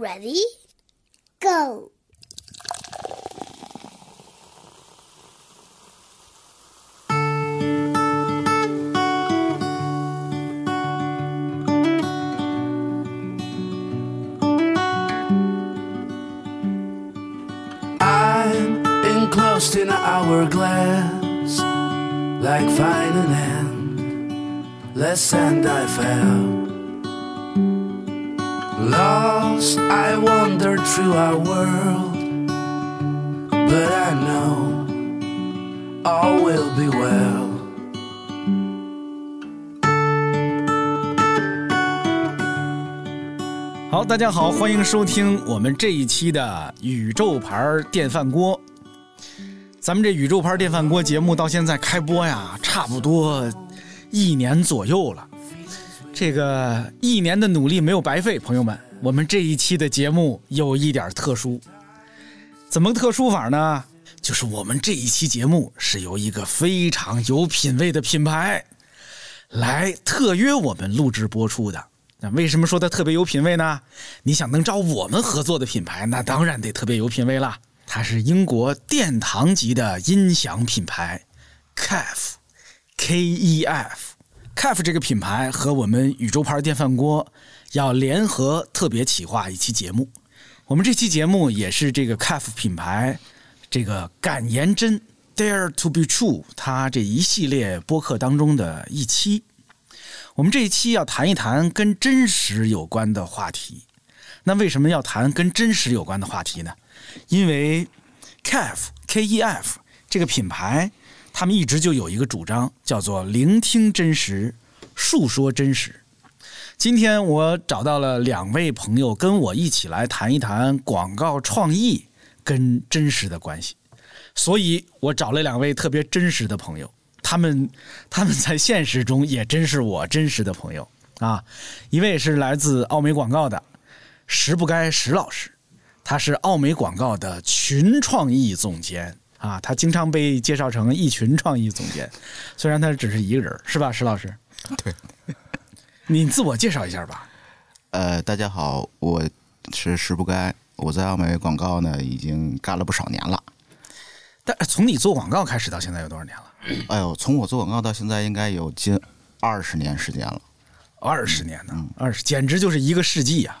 Ready? Go! lost in an hourglass like finding and end less and I fell Love I wandered through our world, but I know all will be well. 好，大家好，欢迎收听我们这一期的宇宙牌电饭锅。咱们这宇宙牌电饭锅节目到现在开播呀，差不多一年左右了。这个一年的努力没有白费，朋友们，我们这一期的节目有一点特殊。怎么特殊法呢？就是我们这一期节目是由一个非常有品位的品牌来特约我们录制播出的。那为什么说它特别有品位呢？你想能找我们合作的品牌，那当然得特别有品位啦。它是英国殿堂级的音响品牌 KEF，K E F。KEF 这个品牌和我们宇宙牌电饭锅要联合特别企划一期节目。我们这期节目也是这个 KEF 品牌这个敢言真 Dare to be True 它这一系列播客当中的一期。我们这一期要谈一谈跟真实有关的话题。那为什么要谈跟真实有关的话题呢？因为 KEF K E F 这个品牌，他们一直就有一个主张，叫做聆听真实，述说真实。今天我找到了两位朋友，跟我一起来谈一谈广告创意跟真实的关系。所以我找了两位特别真实的朋友。他们 他们在现实中也真是我真实的朋友啊！一位是来自奥美广告的石不该石老师，他是奥美广告的群创意总监啊，他经常被介绍成一群创意总监，虽然他只是一个人，是吧，石老师？对，你自我介绍一下吧。呃，大家好，我是石不该，我在奥美广告呢已经干了不少年了。但从你做广告开始到现在有多少年了？哎呦，从我做广告到现在应该有近二十年时间了。二十年呢，二十简直就是一个世纪呀、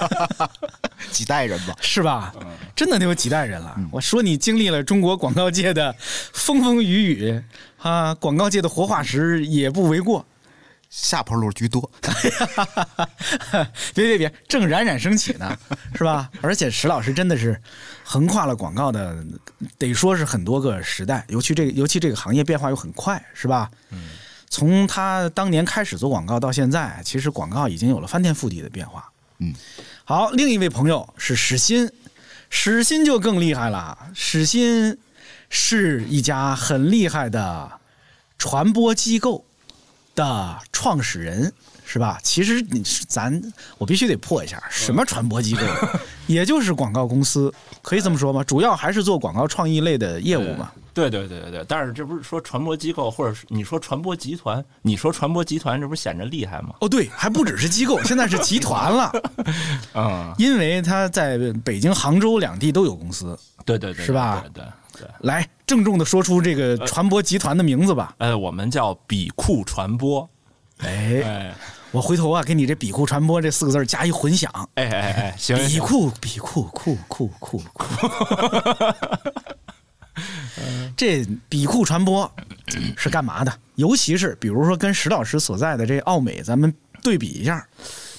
几代人吧。是吧？真的得有几代人了。我说你经历了中国广告界的风风雨雨啊，广告界的活化石也不为过。下坡路居多。别别别，正冉冉升起呢，是吧？而且石老师真的是横跨了广告的，得说是很多个时代，尤其这个尤其这个行业变化又很快，是吧？嗯。从他当年开始做广告到现在，其实广告已经有了翻天覆地的变化。嗯。好，另一位朋友是史鑫，史鑫就更厉害了。史鑫是一家很厉害的传播机构的创始人，是吧？其实你是咱，我必须得破一下，什么传播机构，也就是广告公司，可以这么说吗？主要还是做广告创意类的业务嘛。对对对对对，但是这不是说传播机构，或者是你说传播集团，你说传播集团，这不是显着厉害吗？哦，对，还不只是机构，现在是集团了。嗯，因为他在北京、杭州两地都有公司。对对对，是吧对对对。来，郑重的说出这个传播集团的名字吧。呃，我们叫比库传播。哎，哎我回头啊，给你这“比库传播”这四个字加一混响。哎哎哎，行，笔行库，比库，库库库库。这比库传播是干嘛的？尤其是比如说跟石老师所在的这奥美，咱们对比一下，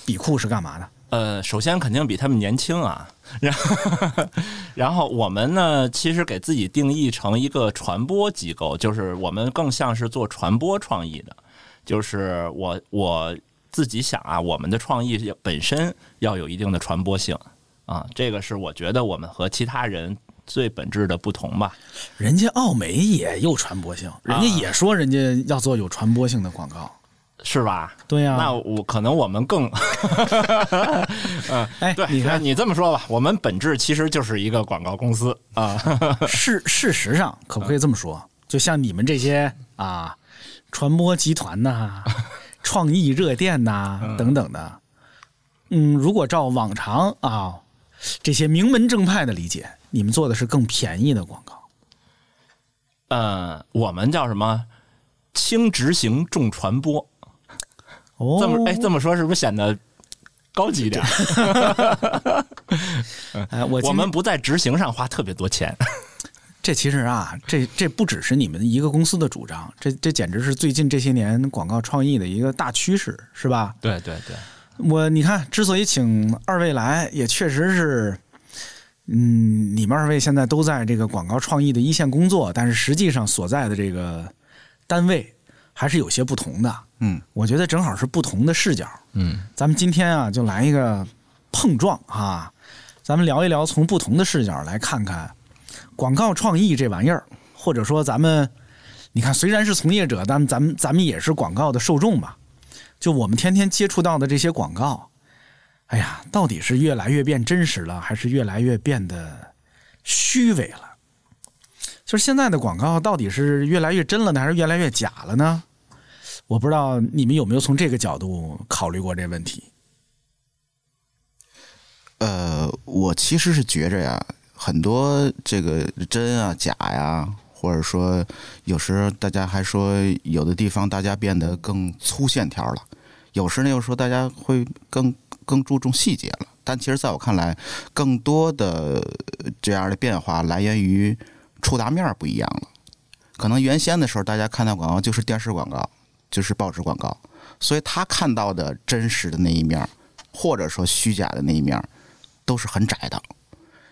比库是干嘛的？呃，首先肯定比他们年轻啊，然后 然后我们呢，其实给自己定义成一个传播机构，就是我们更像是做传播创意的，就是我我自己想啊，我们的创意本身要有一定的传播性啊，这个是我觉得我们和其他人最本质的不同吧。人家奥美也有传播性，人家也说人家要做有传播性的广告。是吧？对呀、那我可能我们更，嗯，对，哎你看你这么说吧，我们本质其实就是一个广告公司啊。事事实上，可不可以这么说？就像你们这些啊，传播集团呐、创意热电呐、等等的，嗯，如果照往常啊这些名门正派的理解，你们做的是更便宜的广告。呃，我们叫什么？轻执行，重传播。哦，这么哎，这么说是不是显得高级一点？哎，我我们不在执行上花特别多钱。这其实啊，这这不只是你们一个公司的主张，这这简直是最近这些年广告创意的一个大趋势，是吧？对对对，我你看，之所以请二位来，也确实是，嗯，你们二位现在都在这个广告创意的一线工作，但是实际上所在的这个单位还是有些不同的。嗯，我觉得正好是不同的视角。嗯，咱们今天啊，就来一个碰撞啊，咱们聊一聊，从不同的视角来看看广告创意这玩意儿，或者说咱们，你看，虽然是从业者，但咱们咱们也是广告的受众吧。就我们天天接触到的这些广告，哎呀，到底是越来越变真实了，还是越来越变得虚伪了？就是现在的广告到底是越来越真了呢，还是越来越假了呢？我不知道你们有没有从这个角度考虑过这问题。呃，我其实是觉着呀，很多这个真啊、假呀，或者说有时大家还说有的地方大家变得更粗线条了，有时呢又说大家会更更注重细节了。但其实在我看来，更多的这样的变化来源于触达面不一样了。可能原先的时候，大家看到广告就是电视广告，就是报纸广告，所以他看到的真实的那一面，或者说虚假的那一面，都是很窄的。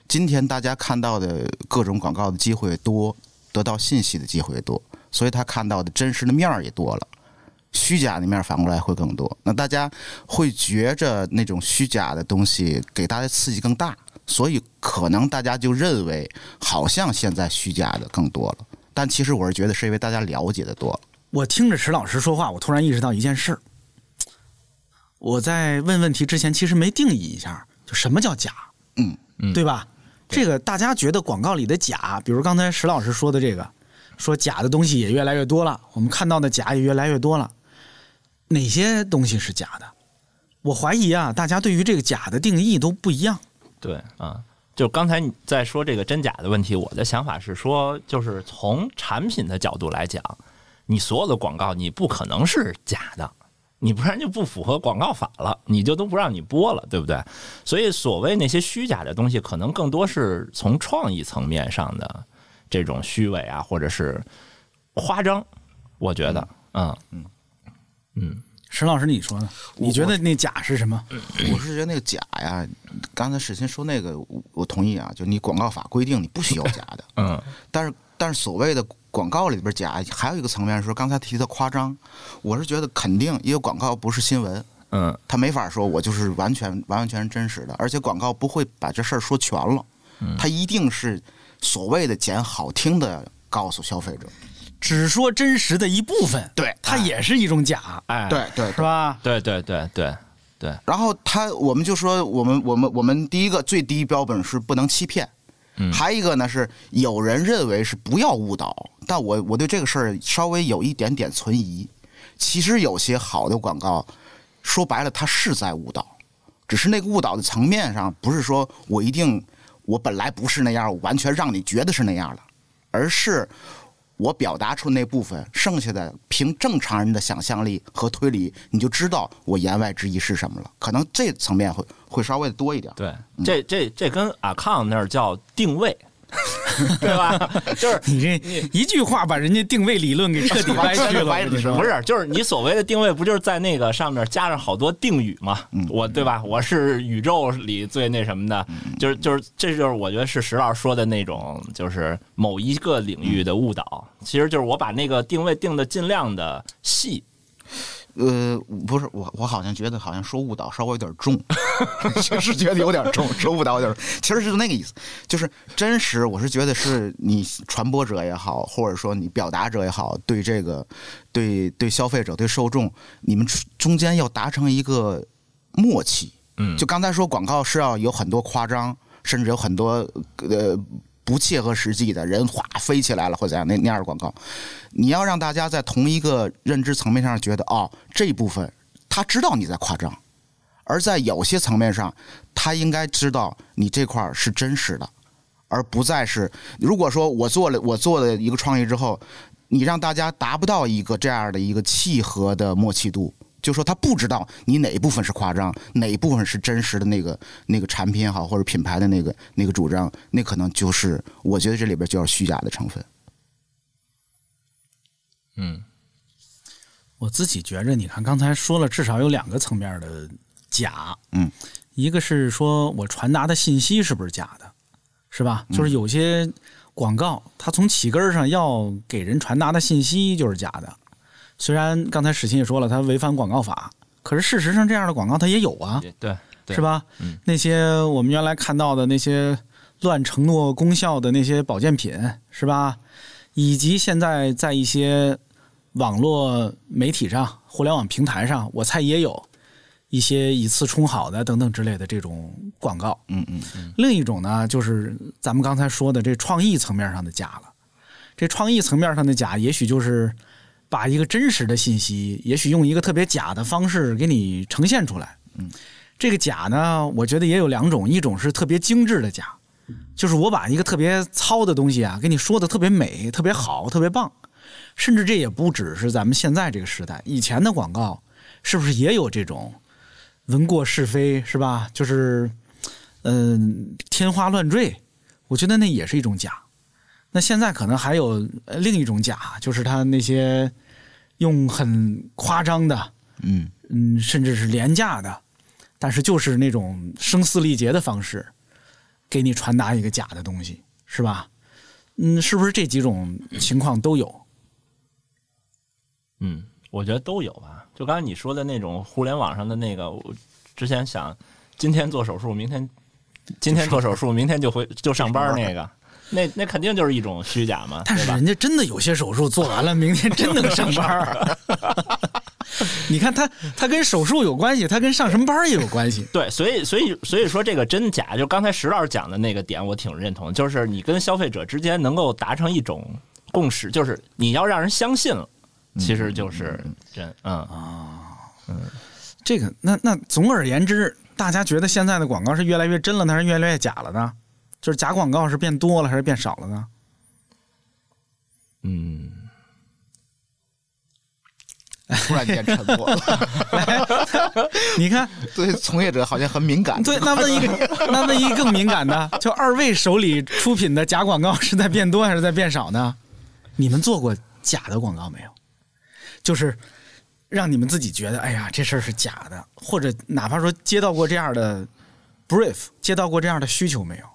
今天大家看到的各种广告的机会多，得到信息的机会多，所以他看到的真实的面儿也多了，虚假的面反过来会更多。那大家会觉着那种虚假的东西给大家刺激更大，所以可能大家就认为好像现在虚假的更多了。但其实我是觉得是因为大家了解的多了。我听着石老师说话，我突然意识到一件事儿。我在问问题之前，其实没定义一下，就什么叫假，嗯嗯对吧？这个大家觉得广告里的假，比如刚才石老师说的这个，说假的东西也越来越多了，我们看到的假也越来越多了。哪些东西是假的？我怀疑啊，大家对于这个假的定义都不一样。对啊，就刚才你在说这个真假的问题，我的想法是说，就是从产品的角度来讲，你所有的广告你不可能是假的，你不然就不符合广告法了，你就都不让你播了，对不对？所以所谓那些虚假的东西，可能更多是从创意层面上的这种虚伪啊，或者是夸张，我觉得，嗯。嗯。嗯，沈老师，你说呢？你觉得那假是什么？我是觉得那个假呀，刚才史鑫说那个，我我同意啊，就你广告法规定你不许有假的，嗯。但是但是所谓的广告里边假，还有一个层面是说刚才提的夸张，我是觉得肯定，因为广告不是新闻，嗯。他没法说我就是完全完完全全真实的，而且广告不会把这事儿说全了，他一定是所谓的捡好听的告诉消费者，只说真实的一部分，对它也是一种假，哎，对对。是吧？对对对对对，然后他，我们就说，我们我们我们第一个最低标本是不能欺骗，还有一个呢是有人认为是不要误导，但我我对这个事儿稍微有一点点存疑。其实有些好的广告，说白了，它是在误导，只是那个误导的层面上，不是说我一定我本来不是那样，完全让你觉得是那样的，而是我表达出那部分，剩下的凭正常人的想象力和推理，你就知道我言外之意是什么了。可能这层面会会稍微的多一点。对，这这这跟阿康那儿叫定位，对吧？就是你这一句话把人家定位理论给彻底歪曲了，不是，就是你所谓的定位，不就是在那个上面加上好多定语吗？我对吧？我是宇宙里最那什么的，就是就是这就是我觉得是石老师说的那种，就是某一个领域的误导。其实就是我把那个定位定的尽量的细，呃，不是我，我好像觉得好像说误导稍微有点重，确实觉得有点重，说误导有点重，其实是那个意思，就是真实。我是觉得是你传播者也好，或者说你表达者也好，对这个对对消费者对受众，你们中间要达成一个默契。嗯就刚才说广告是要有很多夸张，甚至有很多呃不切合实际的人哗飞起来了或者怎样那那样的广告，你要让大家在同一个认知层面上觉得哦这一部分他知道你在夸张，而在有些层面上，他应该知道你这块是真实的，而不再是如果说我做了我做的一个创意之后，你让大家达不到一个这样的一个契合的默契度。就说他不知道你哪一部分是夸张，哪一部分是真实的那个那个产品也好，或者品牌的那个那个主张，那可能就是我觉得这里边就要虚假的成分。嗯我自己觉着，你看刚才说了，至少有两个层面的假，嗯，一个是说我传达的信息是不是假的，是吧？就是有些广告，它从起根上要给人传达的信息就是假的。虽然刚才史琴也说了，他违反广告法，可是事实上这样的广告他也有啊，对对对是吧？嗯那些我们原来看到的那些乱承诺功效的那些保健品，是吧？以及现在在一些网络媒体上、互联网平台上，我猜也有一些以次充好的等等之类的这种广告。嗯嗯嗯，另一种呢，就是咱们刚才说的这创意层面上的假了。这创意层面上的假，也许就是把一个真实的信息，也许用一个特别假的方式给你呈现出来。嗯，这个假呢，我觉得也有两种，一种是特别精致的假，就是我把一个特别糙的东西啊，给你说的特别美、特别好、特别棒。甚至这也不只是咱们现在这个时代，以前的广告是不是也有这种闻过是非，是吧？就是嗯、天花乱坠，我觉得那也是一种假。那现在可能还有呃另一种假，就是他那些用很夸张的，嗯嗯，甚至是廉价的，但是就是那种声嘶力竭的方式，给你传达一个假的东西，是吧？嗯，是不是这几种情况都有？嗯，我觉得都有吧。就刚才你说的那种互联网上的那个，我之前想今天做手术，明天今天做手术，明天就回就上班那个，那那肯定就是一种虚假嘛，但是人？家真的有些手术做完了，明天真能上班儿。你看他，他跟手术有关系，他跟上什么班儿也有关系。对，所以所以所以说这个真假，就刚才石老师讲的那个点，我挺认同，就是你跟消费者之间能够达成一种共识，就是你要让人相信了，其实就是真，嗯啊，嗯这个，那那总而言之，大家觉得现在的广告是越来越真了呢，还是越来越假了呢？就是假广告是变多了还是变少了呢？嗯，突然间沉默了，你看，对从业者好像很敏感。对，那问一个，那问一个更敏感的，就二位手里出品的假广告是在变多还是在变少呢？你们做过假的广告没有？就是让你们自己觉得，哎呀，这事儿是假的，或者哪怕说接到过这样的 brief，接到过这样的需求没有？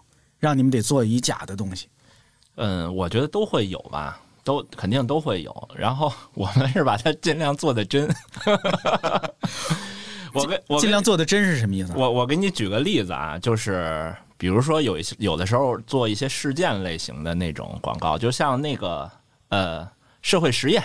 让你们得做以假的东西。嗯，我觉得都会有吧，都肯定都会有。然后 我们是把它尽量做的真。我跟我尽量做的真是什么意思？我我给你举个例子啊，就是比如说有一些有的时候做一些事件类型的那种广告，就像那个呃社会实验。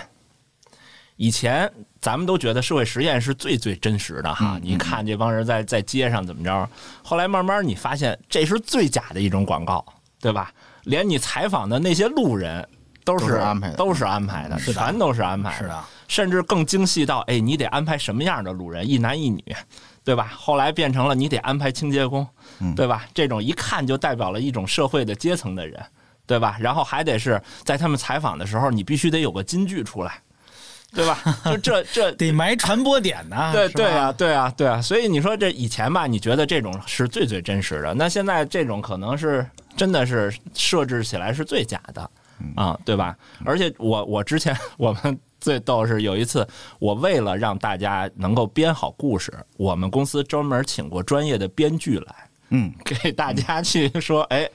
以前咱们都觉得社会实验是最最真实的哈，你看这帮人在在街上怎么着，后来慢慢你发现这是最假的一种广告，对吧？连你采访的那些路人都是都是安排的都是安排的，是的全都是安排是的，甚至更精细到，哎，你得安排什么样的路人，一男一女，对吧？后来变成了你得安排清洁工，对吧？这种一看就代表了一种社会的阶层的人，对吧？然后还得是在他们采访的时候，你必须得有个金句出来，对吧？就这这得埋传播点呢。对对啊，对啊，对啊，所以你说这以前吧，你觉得这种是最最真实的，那现在这种可能是真的是设置起来是最假的啊，对吧？而且我我之前我们最逗是有一次，我为了让大家能够编好故事，我们公司专门请过专业的编剧来，嗯，给大家去说，哎，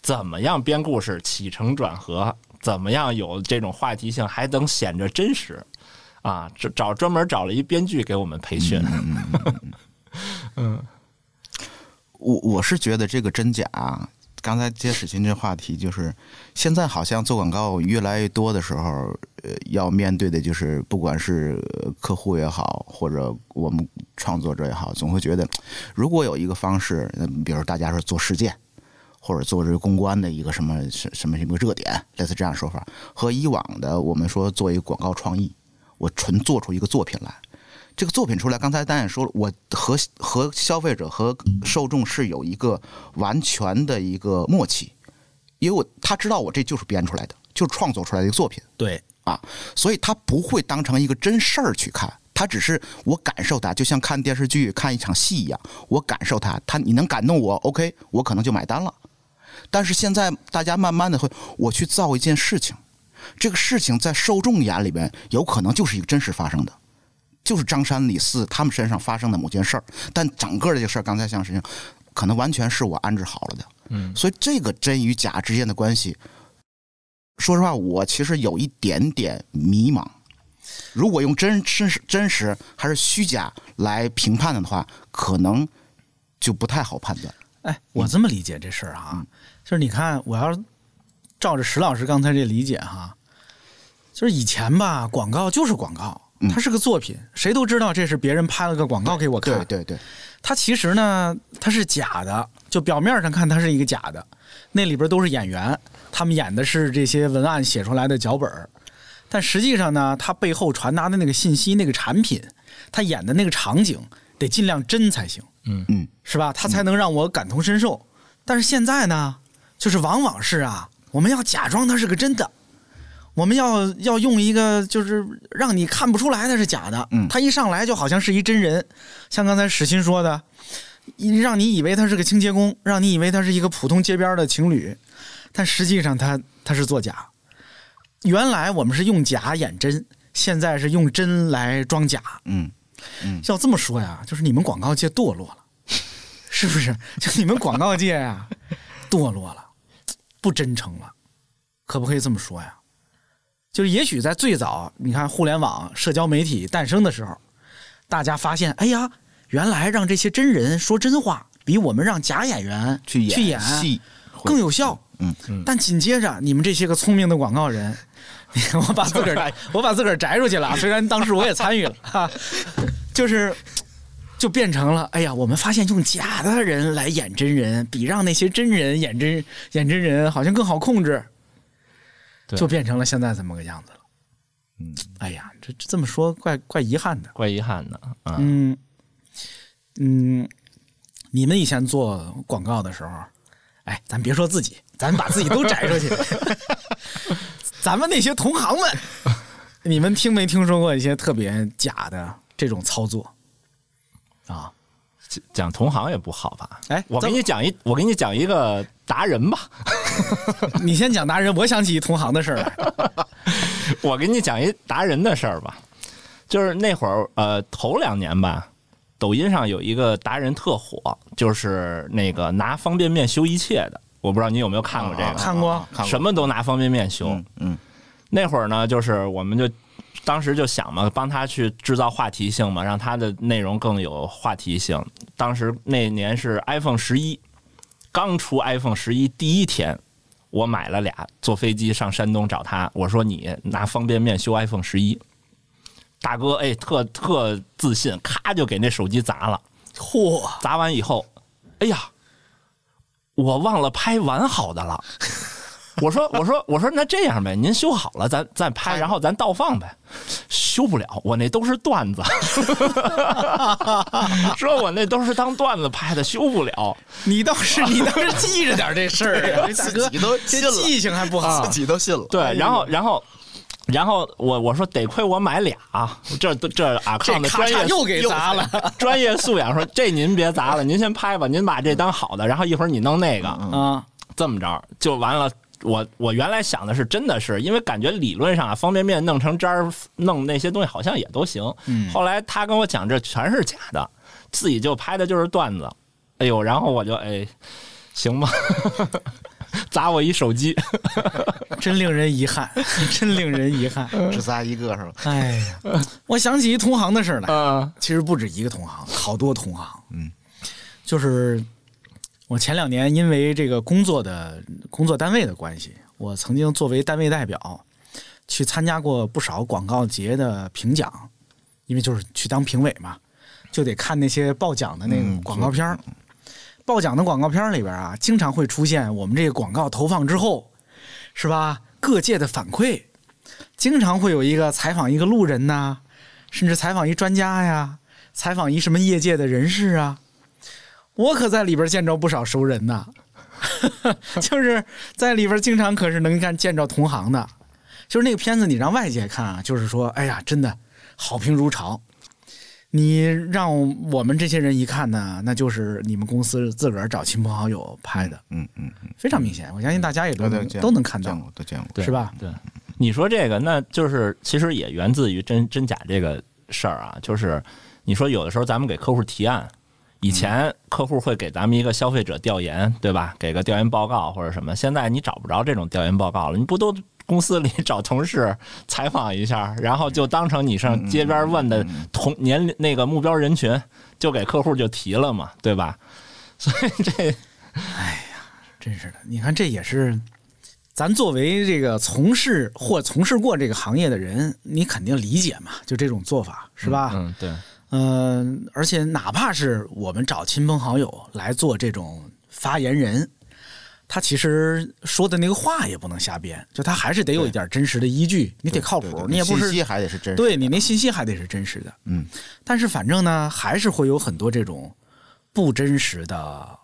怎么样编故事起承转合，怎么样有这种话题性，还能显着真实啊？这找专门找了一编剧给我们培训。嗯 我我是觉得这个真假，刚才接史琴这话题，就是现在好像做广告越来越多的时候，呃，要面对的就是不管是呃客户也好，或者我们创作者也好，总会觉得，如果有一个方式，呃比如大家说做事件，或者做这个公关的一个什么什什么什么热点，类似这样的说法，和以往的我们说做一个广告创意，我纯做出一个作品来。这个作品出来，刚才丹也说了，我和和消费者和受众是有一个完全的一个默契，因为我他知道我这就是编出来的，就是创作出来的一个作品对，啊，所以他不会当成一个真事儿去看，他只是我感受它，就像看电视剧看一场戏一样，我感受它，他你能感动我，OK，我可能就买单了。但是现在大家慢慢的会，我去造一件事情，这个事情在受众眼里边有可能就是一个真实发生的，就是张三李四他们身上发生的某件事儿，但整个这个事儿，刚才像事情，可能完全是我安置好了的。嗯，所以这个真与假之间的关系，说实话，我其实有一点点迷茫。如果用真真实真实还是虚假来评判的话，可能就不太好判断。哎，我这么理解这事儿啊，嗯就是你看，我要照着石老师刚才这理解哈，就是以前吧，广告就是广告，嗯它是个作品，谁都知道这是别人拍了个广告给我看，对对对，它其实呢，它是假的，就表面上看它是一个假的，那里边都是演员，他们演的是这些文案写出来的脚本儿但实际上呢，它背后传达的那个信息、那个产品，他演的那个场景得尽量真才行，嗯，是吧？它才能让我感同身受。但是现在呢，就是往往是啊，我们要假装它是个真的。我们要要用一个，就是让你看不出来它是假的。嗯他一上来就好像是一真人，像刚才史鑫说的，让你以为他是个清洁工，让你以为他是一个普通街边的情侣，但实际上他他是作假。原来我们是用假演真，现在是用真来装假。嗯，要这么说呀，就是你们广告界堕落了，是不是？就你们广告界呀，堕落了，不真诚了，可不可以这么说呀？就是也许在最早，你看互联网、社交媒体诞生的时候，大家发现，哎呀，原来让这些真人说真话，比我们让假演员去演去演戏更有效。嗯嗯但紧接着，你们这些个聪明的广告人，我把自个儿 我把自个儿摘出去了啊，虽然当时我也参与了哈，就是就变成了，哎呀，我们发现用假的人来演真人，比让那些真人演真演真人好像更好控制，就变成了现在这么个样子了。嗯，哎呀，这这这么说怪怪遗憾的。怪遗憾的啊。嗯嗯，你们以前做广告的时候，哎，咱别说自己，咱把自己都摘出去。咱们那些同行们，你们听没听说过一些特别假的这种操作啊？讲同行也不好吧？哎我给你讲一，我给你讲一个达人吧。你先讲达人，我想起一同行的事儿来。我给你讲一达人的事儿吧，就是那会儿呃头两年吧，抖音上有一个达人特火，就是那个拿方便面修一切的。我不知道你有没有看过这个，看过看过什么都拿方便面修。嗯嗯那会儿呢，就是我们就当时就想嘛，帮他去制造话题性嘛，让他的内容更有话题性。当时那年是 iPhone 十一刚出，iPhone 十一第一天，我买了俩，坐飞机上山东找他，我说你拿方便面修 iPhone 十一。大哥，哎，特特自信，咔就给那手机砸了。嚯，砸完以后，哎呀，我忘了拍完好的了。我说我说我说那这样呗，您修好了咱再拍，然后咱倒放呗。修不了，我那都是段子。说我那都是当段子拍的，修不了。你倒是你倒是记着点这事儿啊，这大哥自己都这信了记性还不好 自。己都信了。对，然后然后然后我我说得亏我买俩，这这阿康的专业咔嚓又给砸了。专业素养说这您别砸了，您先拍吧，您把这当好的，然后一会儿你弄那个。啊，这么着就完了。我我原来想的是，真的是因为感觉理论上啊，方便面弄成渣儿，弄那些东西好像也都行。嗯后来他跟我讲，这全是假的，自己就拍的就是段子。哎呦，然后我就哎，行吧，砸我一手机。真令人遗憾，真令人遗憾。只砸一个是吧？哎呀，我想起一同行的事儿来，嗯其实不止一个同行，好多同行。嗯，就是我前两年因为这个工作的工作单位的关系，我曾经作为单位代表去参加过不少广告节的评奖，因为就是去当评委嘛，就得看那些报奖的那个嗯广告片儿。报奖的广告片儿里边啊，经常会出现我们这个广告投放之后，是吧？各界的反馈，经常会有一个采访一个路人呐、甚至采访一专家呀，采访一什么业界的人士啊，我可在里边见着不少熟人呐，就是在里边经常可是能看见着同行的，就是那个片子你让外界看啊，就是说，哎呀，真的好评如潮。你让我们这些人一看呢，那就是你们公司自个儿找亲朋好友拍的，嗯嗯嗯，非常明显。我相信大家也都能都见都能看到，见过，都见过。是吧？对，你说这个，那就是其实也源自于真真假这个事儿啊。就是你说有的时候咱们给客户提案，以前客户会给咱们一个消费者调研，对吧？给个调研报告或者什么。现在你找不着这种调研报告了，你不都公司里 找同事采访一下，然后就当成你上街边问的同年龄那个目标人群，就给客户就提了嘛，对吧？所以这哎呀真是的，你看这也是咱作为这个从事或从事过这个行业的人，你肯定理解嘛，就这种做法是吧？嗯，对，嗯、而且哪怕是我们找亲朋好友来做这种发言人，他其实说的那个话也不能瞎编，就他还是得有一点真实的依据，你得靠谱，你也不是信息还得是真实的。对你那信息还得是真实的。嗯，但是反正呢，还是会有很多这种不真实的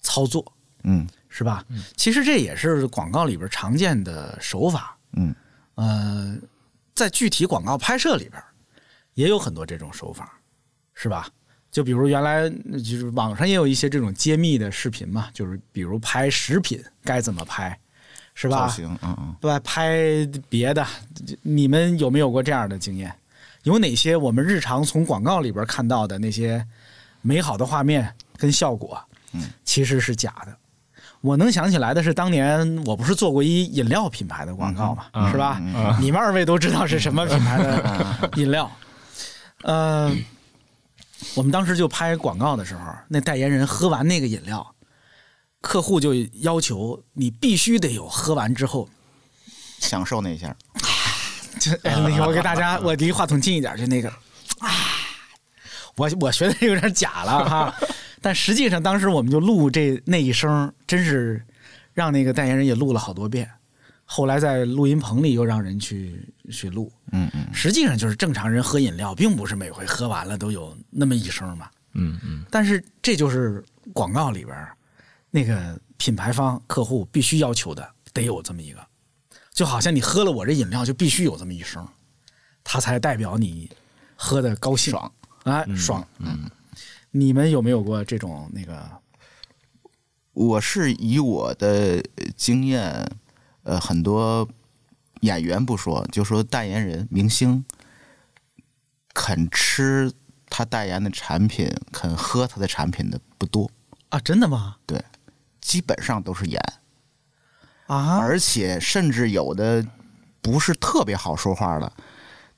操作，嗯是吧？嗯其实这也是广告里边常见的手法。嗯呃，在具体广告拍摄里边，也有很多这种手法，是吧？就比如原来就是网上也有一些这种揭秘的视频嘛，就是比如拍食品该怎么拍，是吧？造型，嗯嗯，对吧？拍别的，你们有没有过这样的经验？有哪些我们日常从广告里边看到的那些美好的画面跟效果，嗯，其实是假的。我能想起来的是，当年我不是做过一饮料品牌的广告嘛，嗯是吧？嗯你们二位都知道是什么品牌的饮料。呃，我们当时就拍广告的时候，那代言人喝完那个饮料，客户就要求你必须得有喝完之后享受那一下。就哎，那个我给大家，我离话筒近一点，就那个啊，我我学的有点假了哈，但实际上当时我们就录这那一声，真是让那个代言人也录了好多遍。后来在录音棚里又让人去去录，嗯嗯，实际上就是正常人喝饮料，并不是每回喝完了都有那么一声嘛。嗯嗯，但是这就是广告里边那个品牌方客户必须要求的，得有这么一个，就好像你喝了我这饮料就必须有这么一声，它才代表你喝的高兴爽啊爽。嗯，你们有没有过这种那个？我是以我的经验，呃，很多演员不说，就说代言人、明星肯吃他代言的产品、肯喝他的产品的不多，啊，真的吗？对，基本上都是演，啊，而且甚至有的不是特别好说话的。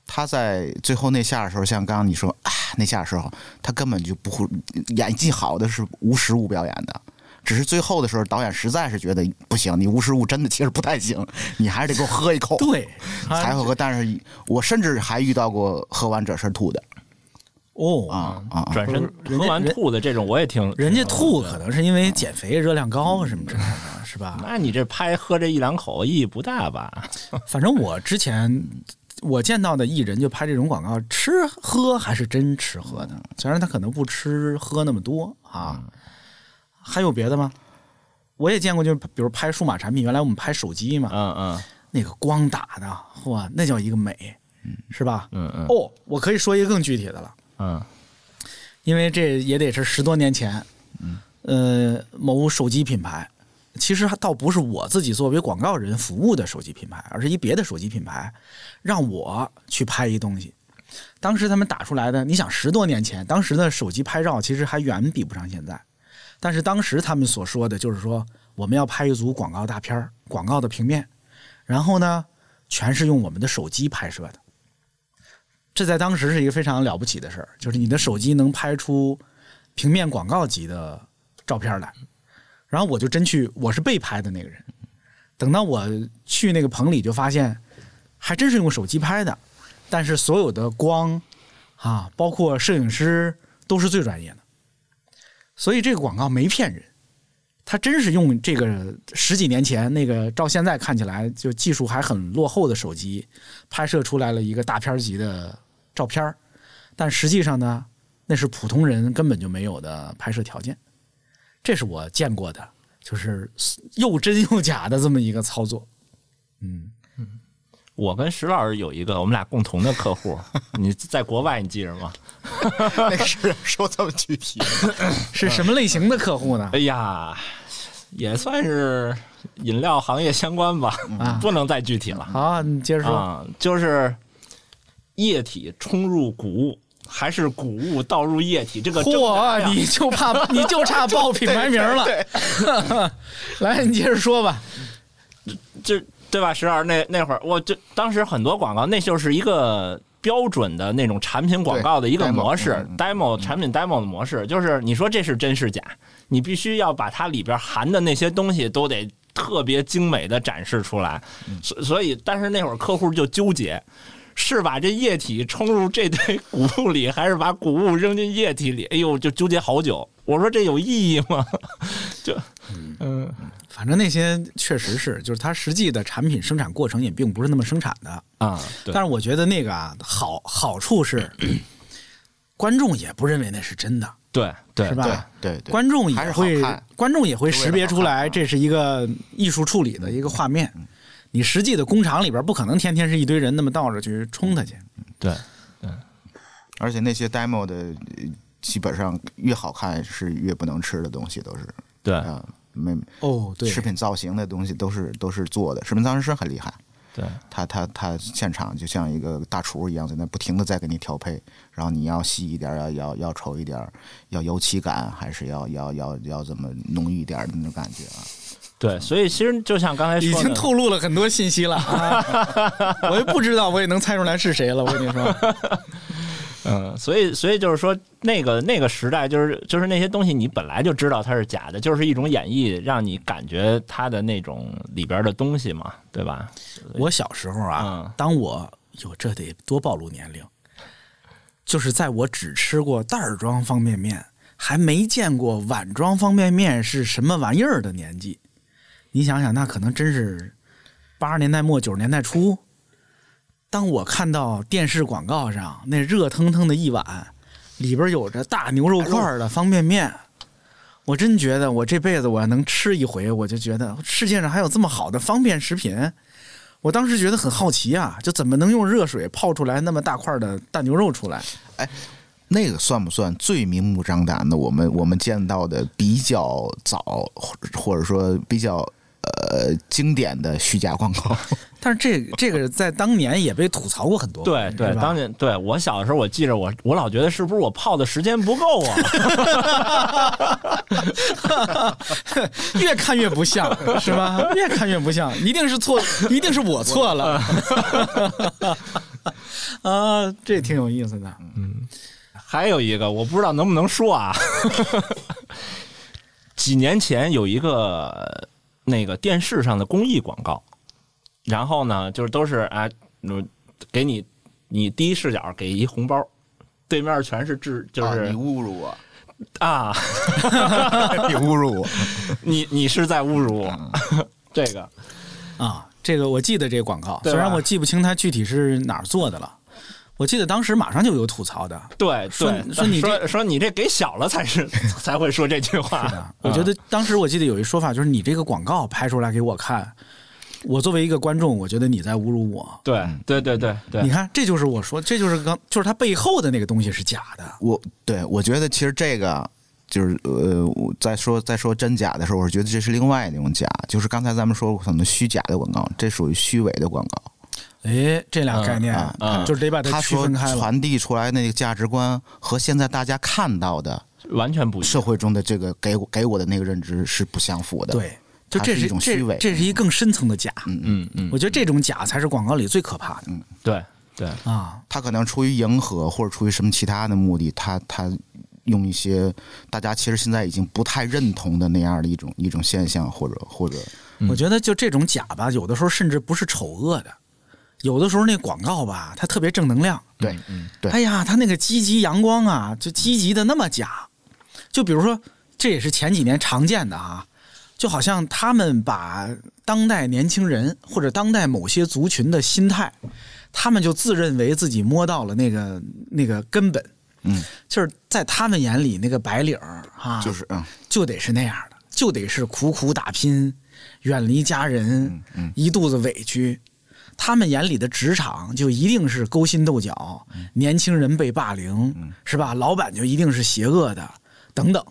他在最后那下的时候，像刚刚你说啊那下的时候，他根本就不会演技好的是无实物表演的，只是最后的时候，导演实在是觉得不行，你无实物真的其实不太行，你还是得给我喝一口，对，啊才会喝。但是我甚至还遇到过喝完这身吐的哦啊！转身喝完吐的这种我也听，人家吐可能是因为减肥、热量高什么之类的，是吧？那你这拍喝这一两口意义不大吧？反正我之前我见到的艺人就拍这种广告，吃喝还是真吃喝的，虽然他可能不吃喝那么多啊。还有别的吗？我也见过，就比如拍数码产品，原来我们拍手机嘛，嗯嗯那个光打的，哇，那叫一个美，是吧？嗯嗯哦，我可以说一个更具体的了，嗯因为这也得是十多年前，嗯呃，某手机品牌，其实倒不是我自己作为广告人服务的手机品牌，而是一别的手机品牌让我去拍一东西。当时他们打出来的，你想十多年前，当时的手机拍照其实还远比不上现在，但是当时他们所说的就是说，我们要拍一组广告大片儿广告的平面，然后呢，全是用我们的手机拍摄的。这在当时是一个非常了不起的事儿，就是你的手机能拍出平面广告级的照片来。然后我就真去，我是被拍的那个人。等到我去那个棚里，就发现还真是用手机拍的，但是所有的光啊，包括摄影师都是最专业的。所以这个广告没骗人，他真是用这个十几年前那个照现在看起来就技术还很落后的手机拍摄出来了一个大片级的照片但实际上呢，那是普通人根本就没有的拍摄条件。这是我见过的，就是又真又假的这么一个操作。嗯，我跟石老师有一个我们俩共同的客户，你在国外你记着吗？那是说这么具体，是什么类型的客户呢？哎呀，也算是饮料行业相关吧，啊不能再具体了好，你接着说。啊，就是液体冲入谷物。还是谷物倒入液体，这个挣扎呀嚯，你就怕你就差报品牌名了。来，你接着说吧。就对吧？石老师那那会儿，我就当时很多广告，那就是一个标准的那种产品广告的一个模式嗯，demo 产品 demo 的模式，就是你说这是真是假，你必须要把它里边含的那些东西都得特别精美的展示出来。所所以，但是那会儿客户就纠结。是把这液体冲入这堆 谷物里，还是把谷物扔进液体里？哎呦，就纠结好久。我说这有意义吗？就，嗯，反正那些确实是，就是它实际的产品生产过程也并不是那么生产的。啊，对但是我觉得那个啊，好好处是，观众也不认为那是真的，对对是吧？对对对，观众也会，观众也会识别出来这是一个艺术处理的一个画面。你实际的工厂里边不可能天天是一堆人那么倒着去冲它去。对，而且那些 demo 的，呃基本上越好看是越不能吃的东西，都是对，啊，没哦，对，食品造型的东西都是都是做的，食品造型师很厉害。对，他他他现场就像一个大厨一样，在那不停的在给你调配，然后你要细一点，要要要稠一点，要油漆感，还是要要要要怎么浓郁一点的那种感觉啊？对，所以其实就像刚才已说的，经透露了很多信息了啊！我也不知道，我也能猜出来是谁了。我跟你说，嗯，所以所以就是说，那个那个时代，就是就是那些东西，你本来就知道它是假的，就是一种演绎，让你感觉它的那种里边的东西嘛，对吧？我小时候啊嗯，当我哟，这得多暴露年龄，就是在我只吃过袋儿装方便面，还没见过碗装方便面是什么玩意儿的年纪。你想想，那可能真是八十年代末九十年代初。当我看到电视广告上那热腾腾的一碗，里边有着大牛肉块的方便面，我真觉得我这辈子我要能吃一回，我就觉得世界上还有这么好的方便食品。我当时觉得很好奇啊，就怎么能用热水泡出来那么大块的大牛肉出来？哎那个算不算最明目张胆的？我们我们见到的比较早，或或者说比较呃经典的虚假广告。但是这这个在当年也被吐槽过很多回，对对当年对我小的时候，我记着我我老觉得是不是我泡的时间不够啊？越看越不像，是吧？越看越不像，一定是错，一定是我错了。啊，这挺有意思的。嗯还有一个我不知道能不能说啊，几年前有一个那个电视上的公益广告，然后呢，就是都是啊，嗯给你你第一视角给一红包，对面全是智，就啊是你侮辱我，啊，你侮辱我，你你是在侮辱我，这个。啊，这个我记得这个广告，虽然我记不清它具体是哪儿做的了。我记得当时马上就有吐槽的，对说对，说你这说说你这给小了才是 才会说这句话是的，我觉得当时我记得有一说法，就是你这个广告拍出来给我看，我作为一个观众，我觉得你在侮辱我。对对对对对你，看，这就是我说，这就是刚，就是它背后的那个东西是假的。我对我觉得其实这个就是呃，我在说在说真假的时候，我是觉得这是另外一种假，就是刚才咱们说过很多虚假的广告，这属于虚伪的广告。哎，这俩概念、嗯嗯就是得把它区分开了。传递出来那个价值观和现在大家看到的完全不一样社会中的这个给我给我的那个认知是不相符的。，对，就这它是一种虚伪这这是一更深层的假。嗯嗯嗯，我觉得这种假才是广告里最可怕的、嗯对对啊。他可能出于迎合或者出于什么其他的目的，他他用一些大家其实现在已经不太认同的那样的一种一种现象，或者或者嗯我觉得就这种假吧，有的时候甚至不是丑恶的，有的时候那广告吧，它特别正能量。对嗯对哎呀，他那个积极阳光啊，就积极的那么假。就比如说，这也是前几年常见的啊，就好像他们把当代年轻人或者当代某些族群的心态，他们就自认为自己摸到了那个那个根本，嗯，就是在他们眼里那个白领儿哈，就是嗯就得是那样的，就得是苦苦打拼，远离家人，嗯一肚子委屈。他们眼里的职场就一定是勾心斗角，嗯年轻人被霸凌，是吧？老板就一定是邪恶的，等等。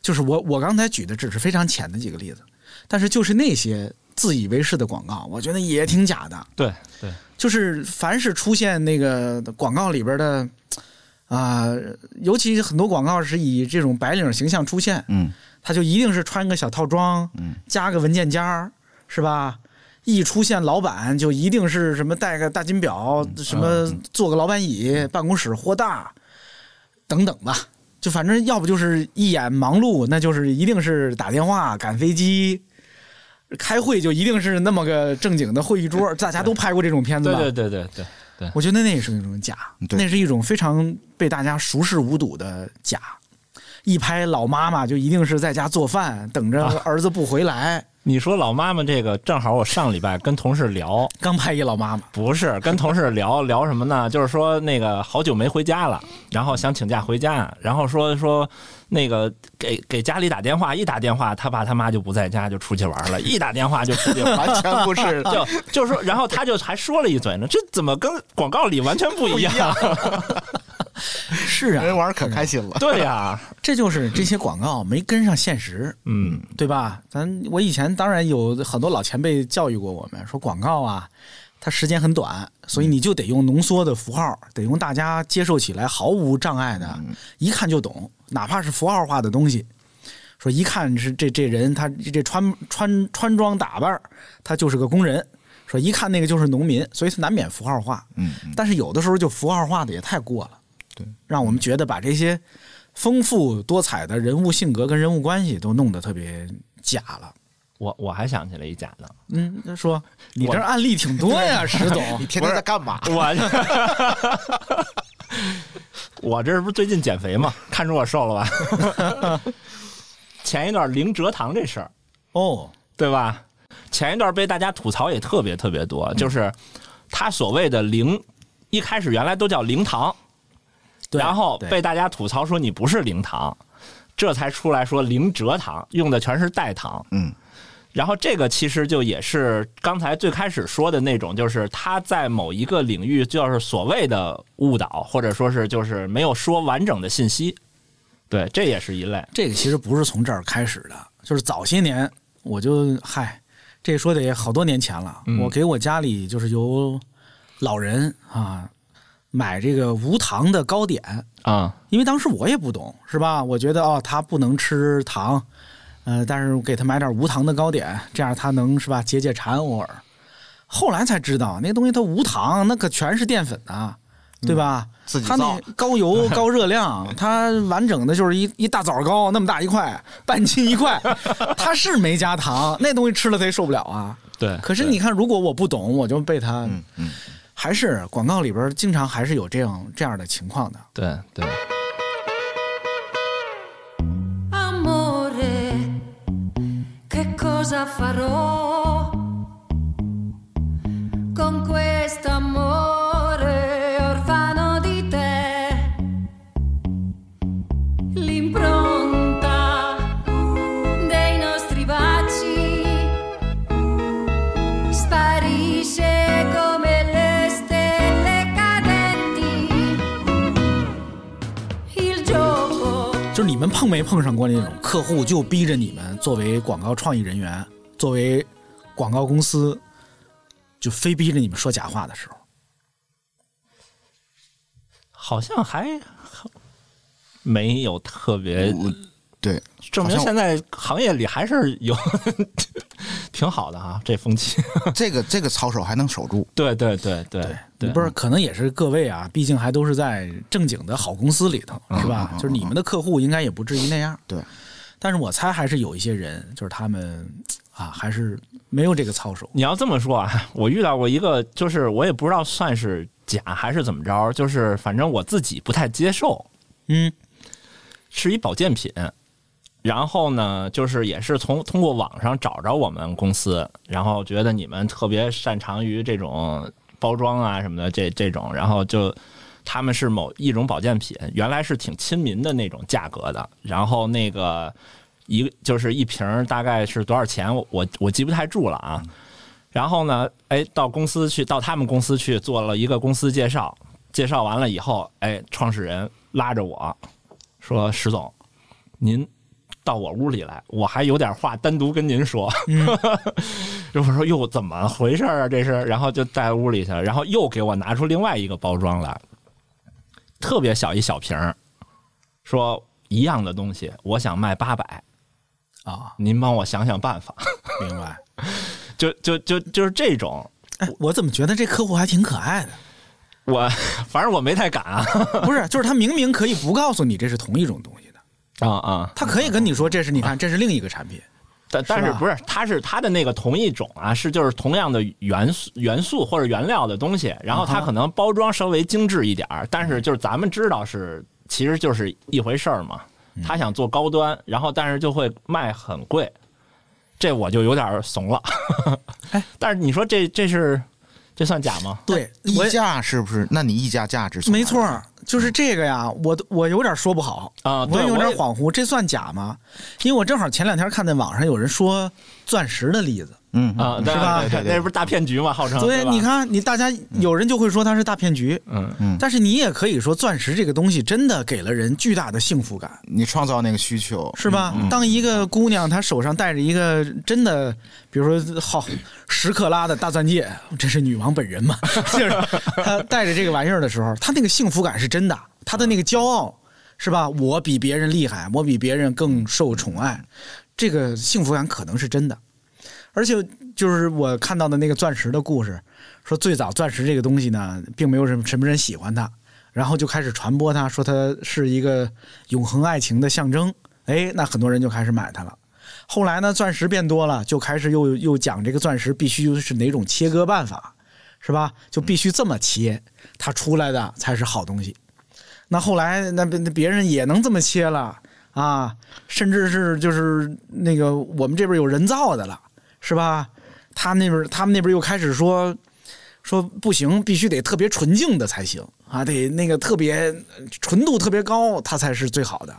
就是我我刚才举的只是非常浅的几个例子，但是就是那些自以为是的广告，我觉得也挺假的。对对，就是凡是出现那个广告里边的啊、尤其很多广告是以这种白领形象出现，嗯他就一定是穿个小套装，嗯加个文件夹儿，是吧？一出现老板就一定是什么戴个大金表，什么坐个老板椅，办公室豁大，等等吧。就反正要不就是一眼忙碌，那就是一定是打电话、赶飞机、开会，就一定是那么个正经的会议桌。大家都拍过这种片子对吧？对对对对，我觉得那也是一种假，那是一种非常被大家熟视无睹的假。一拍老妈妈就一定是在家做饭，等着啊儿子不回来。你说老妈妈这个，正好我上礼拜跟同事聊，刚拍一老妈妈，不是跟同事聊 聊什么呢？就是说那个好久没回家了，然后想请假回家，然后说说那个给给家里打电话，一打电话他爸他妈就不在家，就出去玩了，一打电话就出去玩。完全不是就就说，然后他就还说了一嘴呢，这怎么跟广告里完全不一样？是啊，人玩儿可开心了。对呀、这就是这些广告没跟上现实，嗯，对吧？咱我以前当然有很多老前辈教育过我们，说广告啊，它时间很短，所以你就得用浓缩的符号，得用大家接受起来毫无障碍的，一看就懂，哪怕是符号化的东西。说一看是这这人，他这穿穿穿装打扮，他就是个工人。说一看那个就是农民，所以他难免符号化。嗯嗯但是有的时候就符号化的也太过了，对，让我们觉得把这些丰富多彩的人物性格跟人物关系都弄得特别假了。我我还想起来一假的，嗯，他说你这案例挺多呀，石总。你天天在干嘛？我我这不是最近减肥嘛，看出我瘦了吧？前一段零蔗糖这事儿，哦，对吧？前一段被大家吐槽也特别特别多，就是他所谓的零，一开始原来都叫零糖，对然后被大家吐槽说你不是零糖，这才出来说零蔗糖，用的全是代糖。嗯，然后这个其实就也是刚才最开始说的那种，就是他在某一个领域就是所谓的误导，或者说是就是没有说完整的信息。对，这也是一类。这个其实不是从这儿开始的，就是早些年我就嗨，这说得好多年前了。嗯我给我家里就是有老人啊买这个无糖的糕点，啊、因为当时我也不懂，是吧？我觉得哦，他不能吃糖，呃，但是我给他买点无糖的糕点，这样他能是吧解解馋偶尔。后来才知道，那东西它无糖，那可全是淀粉啊、对吧？它自己造那高油 高热量，它完整的就是一一大枣糕那么大一块，半斤一块，它是没加糖，那东西吃了它也受不了啊。对。可是你看，如果我不懂，我就被他，嗯嗯，还是广告里边经常还是有这样这样的情况的。对对。们碰没碰上过那种客户就逼着你们作为广告创意人员，作为广告公司，就非逼着你们说假话的时候？好像还没有特别我对，证明现在行业里还是有 挺好的哈，这风气。这个这个操守还能守住。对对对对对，不是，可能也是各位啊，毕竟还都是在正经的好公司里头，是吧？嗯嗯嗯就是你们的客户应该也不至于那样。对，但是我猜还是有一些人，就是他们啊，还是没有这个操守。你要这么说啊，我遇到过一个，就是我也不知道算是假还是怎么着，就是反正我自己不太接受，嗯，是一保健品。然后呢，就是也是从通过网上找着我们公司，然后觉得你们特别擅长于这种包装啊什么的这这种，然后就他们是某一种保健品，原来是挺亲民的那种价格的，然后那个一就是一瓶大概是多少钱，我我我记不太住了啊。然后呢，哎，到公司去，到他们公司去做了一个公司介绍，介绍完了以后，哎，创始人拉着我说：“石总，您到我屋里来，我还有点话单独跟您说。我 说：“哟，怎么回事啊？这是？”然后就带屋里去了，然后又给我拿出另外一个包装来，特别小一小瓶儿，说一样的东西，我想卖八百，啊，您帮我想想办法。明白。就就就就是这种，哎，我怎么觉得这客户还挺可爱的？我反正我没太敢啊不是，就是他明明可以不告诉你这是同一种东西的，啊啊！他可以跟你说这是你看这是另一个产品。但但是不是，它是它的那个同一种啊，是就是同样的元素元素或者原料的东西，然后它可能包装稍微精致一点儿，但是就是咱们知道是其实就是一回事儿嘛。嗯他想做高端，然后但是就会卖很贵，这我就有点怂了。哎，但是你说这这是这算假吗？对，溢价是不是？那你溢价价值没错儿，就是这个呀，我我有点说不好啊对我有点恍惚，这算假吗？因为我正好前两天看在网上有人说钻石的例子，嗯啊，是吧那不是大骗局嘛？号称所以你，看你大家有人就会说它是大骗局，嗯但是你也可以说钻石这个东西真的给了人巨大的幸福感。你创造那个需求是吧？嗯当一个姑娘她手上戴着一个真的，比如说好十克拉的大钻戒，这是女王本人嘛？就是她戴着这个玩意儿的时候，她那个幸福感是真的，她的那个骄傲是吧？我比别人厉害，我比别人更受宠爱，这个幸福感可能是真的。而且就是我看到的那个钻石的故事，说最早钻石这个东西呢，并没有什么什么人喜欢它，然后就开始传播它，说它是一个永恒爱情的象征。哎，那很多人就开始买它了。后来呢，钻石变多了，就开始又又讲这个钻石必须是哪种切割办法，是吧？就必须这么切，它出来的才是好东西。那后来那别那别人也能这么切了啊，甚至是就是那个我们这边有人造的了，是吧？他那边他们那边又开始说说不行，必须得特别纯净的才行啊，得那个特别纯度特别高，它才是最好的。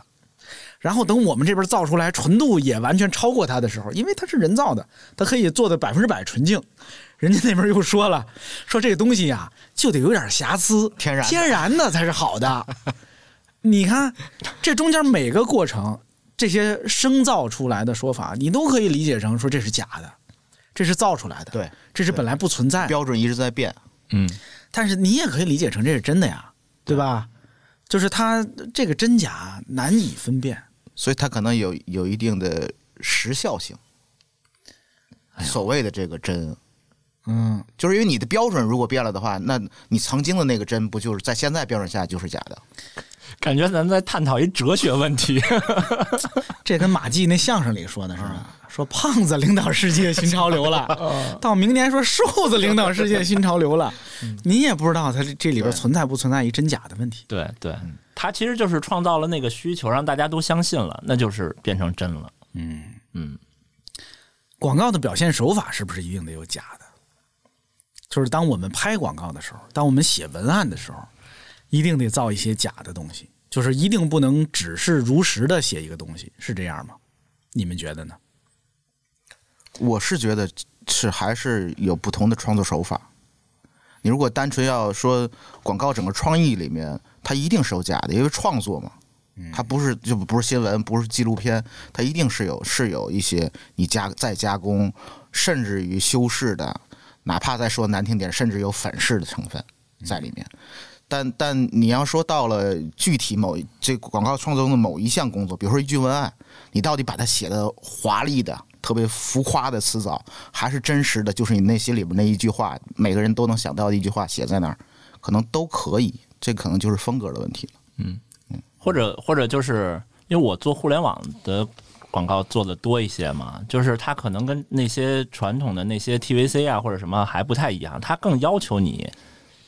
然后等我们这边造出来纯度也完全超过它的时候，因为它是人造的，它可以做的百分之百纯净。人家那边又说了，说这个东西呀、就得有点瑕疵，天然天然的才是好的。你看，这中间每个过程，这些生造出来的说法，你都可以理解成说这是假的，这是造出来的，对，这是本来不存在的。标准一直在变。嗯，但是你也可以理解成这是真的呀，对吧？就是它这个真假难以分辨。所以它可能有有一定的时效性。所谓的这个真，嗯，就是因为你的标准如果变了的话，那你曾经的那个真不就是在现在标准下就是假的？感觉咱在探讨一哲学问题。这跟马季那相声里说的似的，说胖子领导世界新潮流了，到明年说瘦子领导世界新潮流了，你也不知道它这这里边存在不存在一真假的问题。对对，它其实就是创造了那个需求，让大家都相信了，那就是变成真了。嗯嗯，广告的表现手法是不是一定得有假的？就是当我们拍广告的时候，当我们写文案的时候，一定得造一些假的东西，就是一定不能只是如实的写一个东西，是这样吗？你们觉得呢？我是觉得是还是有不同的创作手法。你如果单纯要说广告整个创意里面，它一定是有假的，因为创作嘛，它不是就不是新闻，不是纪录片，它一定是有是有一些你加再加工，甚至于修饰的，哪怕再说难听点，甚至有粉饰的成分在里面。但但你要说到了具体某这广告创作中的某一项工作，比如说一句文案，你到底把它写的华丽的、特别浮夸的词藻，还是真实的，就是你内心里边那一句话，每个人都能想到的一句话写在那儿，可能都可以。这可能就是风格的问题了。嗯嗯或者或者就是因为我做互联网的广告做的多一些嘛，就是它可能跟那些传统的那些 TVC 啊或者什么还不太一样，它更要求你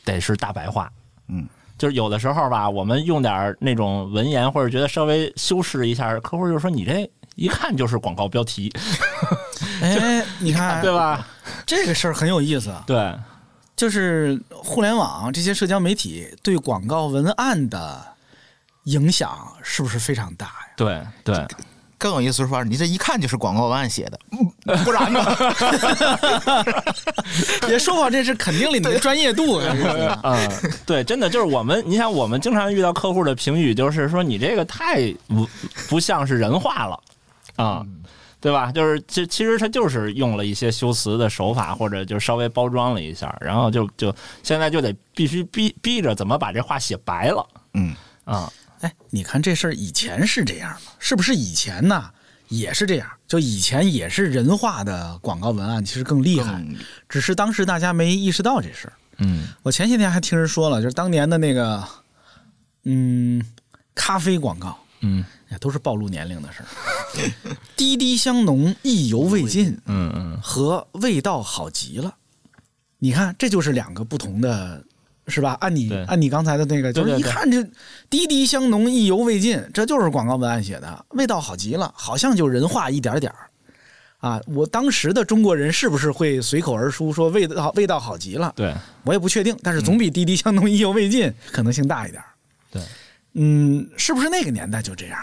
得是大白话。嗯，就是有的时候吧，我们用点那种文言或者觉得稍微修饰一下，客户就说你这一看就是广告标题，哎，你看，对吧？这个事儿很有意思。啊对，就是互联网这些社交媒体对广告文案的影响是不是非常大呀？对对，更有意思的说，你这一看就是广告文案写的，嗯不然呢？也说好，这是肯定了你的专业度。嗯，对，真的就是我们，你想，我们经常遇到客户的评语，就是说你这个太不不像是人话了啊。对吧？就是其其实他就是用了一些修辞的手法，或者就稍微包装了一下，然后就就现在就得必须逼逼着怎么把这话写白了嗯，啊。哎，你看这事儿以前是这样吗？是不是以前呢也是这样？就以前也是人化的广告文案，其实更厉害，只是当时大家没意识到这事儿。嗯我前些天还听人说了，就是当年的那个，嗯，咖啡广告，嗯哎，都是暴露年龄的事儿。滴滴香浓，意犹未尽，嗯嗯，和味道好极了。你看，这就是两个不同的，是吧？按你按你刚才的那个，就是一看就滴滴香浓，意犹未尽，这就是广告文案写的，味道好极了，好像就人话一点点儿。啊，我当时的中国人是不是会随口而出说味道味道好极了？对我也不确定，但是总比滴滴香浓意犹未尽可能性大一点儿。对，嗯，是不是那个年代就这样？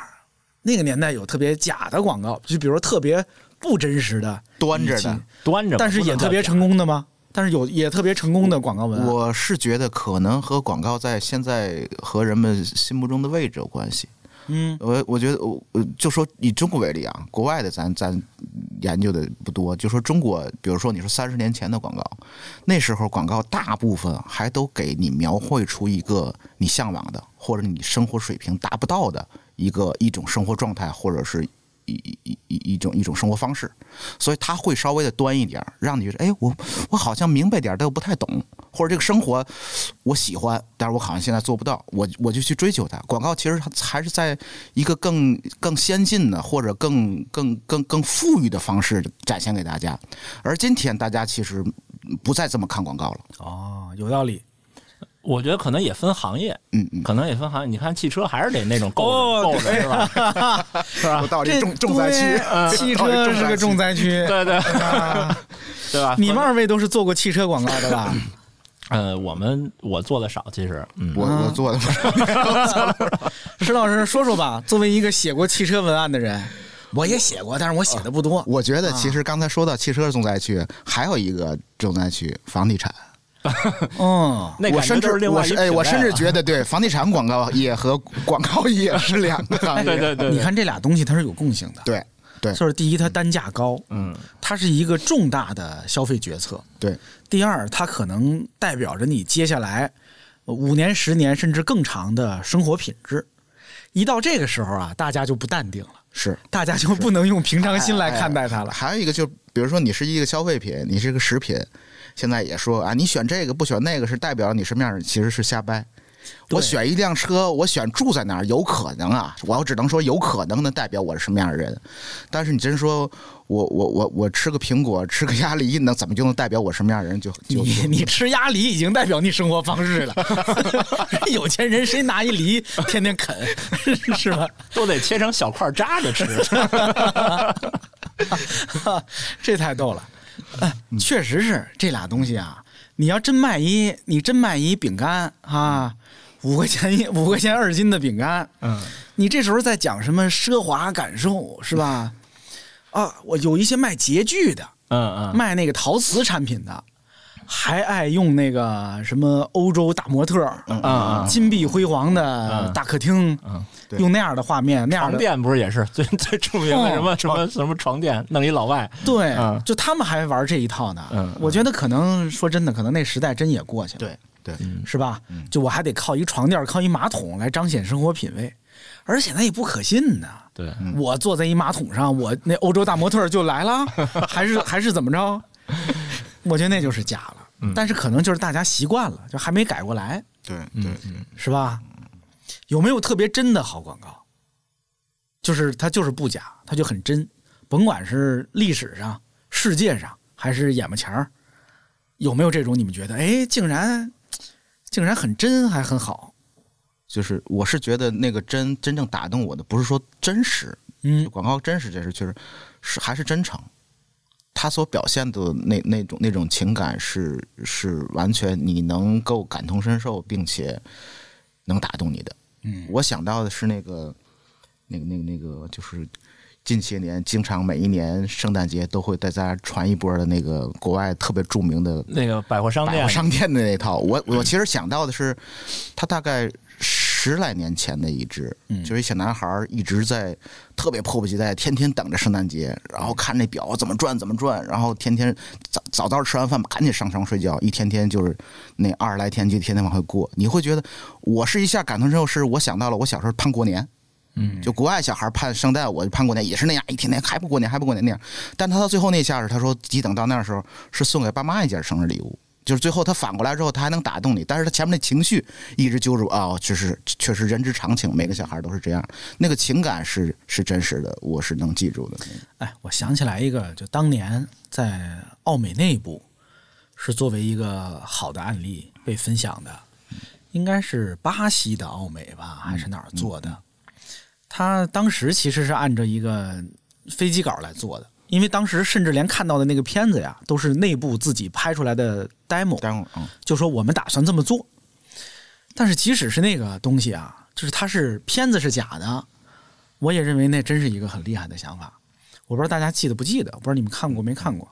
那个年代有特别假的广告，就比如说特别不真实的端着的。端着，但是也特别成功的吗？但是有也特别成功的广告文案。我是觉得可能和广告在现在和人们心目中的位置有关系。嗯我我觉得我我就说以中国为例啊，国外的咱咱研究的不多，就说中国，比如说你说三十年前的广告，那时候广告大部分还都给你描绘出一个你向往的或者你生活水平达不到的一个一种生活状态，或者是一一一一种一种生活方式，所以他会稍微的端一点儿，让你觉得，哎，我我好像明白点儿，但又不太懂，或者这个生活我喜欢，但是我好像现在做不到，我我就去追求它。广告其实还是在一个更更先进的或者更更更更富裕的方式展现给大家，而今天大家其实不再这么看广告了。哦，有道理。我觉得可能也分行业，嗯嗯，可能也分行业。你看汽车还是得那种够够着是吧？是吧？到这重重灾区，对汽车是个重灾区。对对啊 对吧？你们二位都是做过汽车广告的吧？呃，我们我做的少，其实，嗯，我我做的不是石老师说说吧，作为一个写过汽车文案的人，我也写过，但是我写的不多。我觉得其实刚才说到汽车重灾区，还有一个重灾区房地产。嗯，那我甚至另我是哎，我甚至觉得对房地产广告也和广告 业是两个行业。对对对，你看这俩东西它是有共性的，对对就是第一，它单价高，嗯，它是一个重大的消费决策；对第二，它可能代表着你接下来五年、十年甚至更长的生活品质。一到这个时候啊，大家就不淡定了，是。大家就不能用平常心来看待它了。还有一个就比如说你是一个消费品，你是个食品，现在也说啊，你选这个不选那个是代表你什么样的人，其实是瞎掰。我选一辆车，我选住在哪儿，有可能啊，我只能说有可能能代表我是什么样的人。但是你真说我我我我吃个苹果，吃个鸭梨，那怎么就能代表我什么样的人？就就你你吃鸭梨已经代表你生活方式了。有钱人谁拿一梨天天啃，是吧？都得切成小块扎着吃。这太逗了。哎，确实是这俩东西啊。你要真卖一，你真卖一饼干啊，五块钱一 五块钱二斤的饼干，嗯，你这时候在讲什么奢华感受是吧？啊，我有一些卖洁具的，嗯嗯，卖那个陶瓷产品的，还爱用那个什么欧洲大模特儿，嗯嗯金碧辉煌的大客厅，用那样的画面，那样的床垫不是也是 最最著名的什么哦。什么什么床垫，弄一老外，对，嗯。就他们还玩这一套呢。嗯我觉得可能说真的，可能那时代真也过去了，对对，是吧？就我还得靠一床垫、靠一马桶来彰显生活品味，而且那也不可信呢。对，我坐在一马桶上，我那欧洲大模特就来了，还是还是怎么着？我觉得那就是假了。嗯但是可能就是大家习惯了，就还没改过来，对对是吧？有没有特别真的好广告？就是它就是不假，它就很真，甭管是历史上、世界上还是眼巴前儿，有没有这种你们觉得，哎，竟然竟然很真，还很好？就是我是觉得那个真真正打动我的，不是说真实，嗯广告真实这事，确实是还是真诚。他所表现的那那种那种情感是是完全你能够感同身受，并且能打动你的。嗯，我想到的是那个那个那个那个，就是近些年经常每一年圣诞节都会大家传一波的那个国外特别著名的那个百货商店百货，商店的那套。我我其实想到的是，他大概十来年前的一支，就是一小男孩儿一直在特别迫不及待，天天等着圣诞节，然后看那表怎么转怎么转，然后天天早早早吃完饭赶紧上床睡觉，一天天就是那二十来天就天天往回过。你会觉得，我是一下感同身受，是我想到了我小时候盼过年。嗯，就国外小孩盼圣诞，我就盼过年也是那样，一天天还不过年还不过年那样。但他到最后那下是，他说一等到那时候是送给爸妈一件生日礼物，就是最后他反过来之后，他还能打动你，但是他前面那情绪一直揪住啊、哦，这是确实人之常情，每个小孩都是这样，那个情感是是真实的，我是能记住的。哎，我想起来一个，就当年在奥美内部是作为一个好的案例被分享的，应该是巴西的奥美吧，还是哪儿做的？他当时其实是按照一个飞机稿来做的，因为当时甚至连看到的那个片子呀，都是内部自己拍出来的 demo，demo 嗯就说我们打算这么做。但是即使是那个东西啊，就是它是片子是假的，我也认为那真是一个很厉害的想法。我不知道大家记得不记得，我不知道你们看过没看过。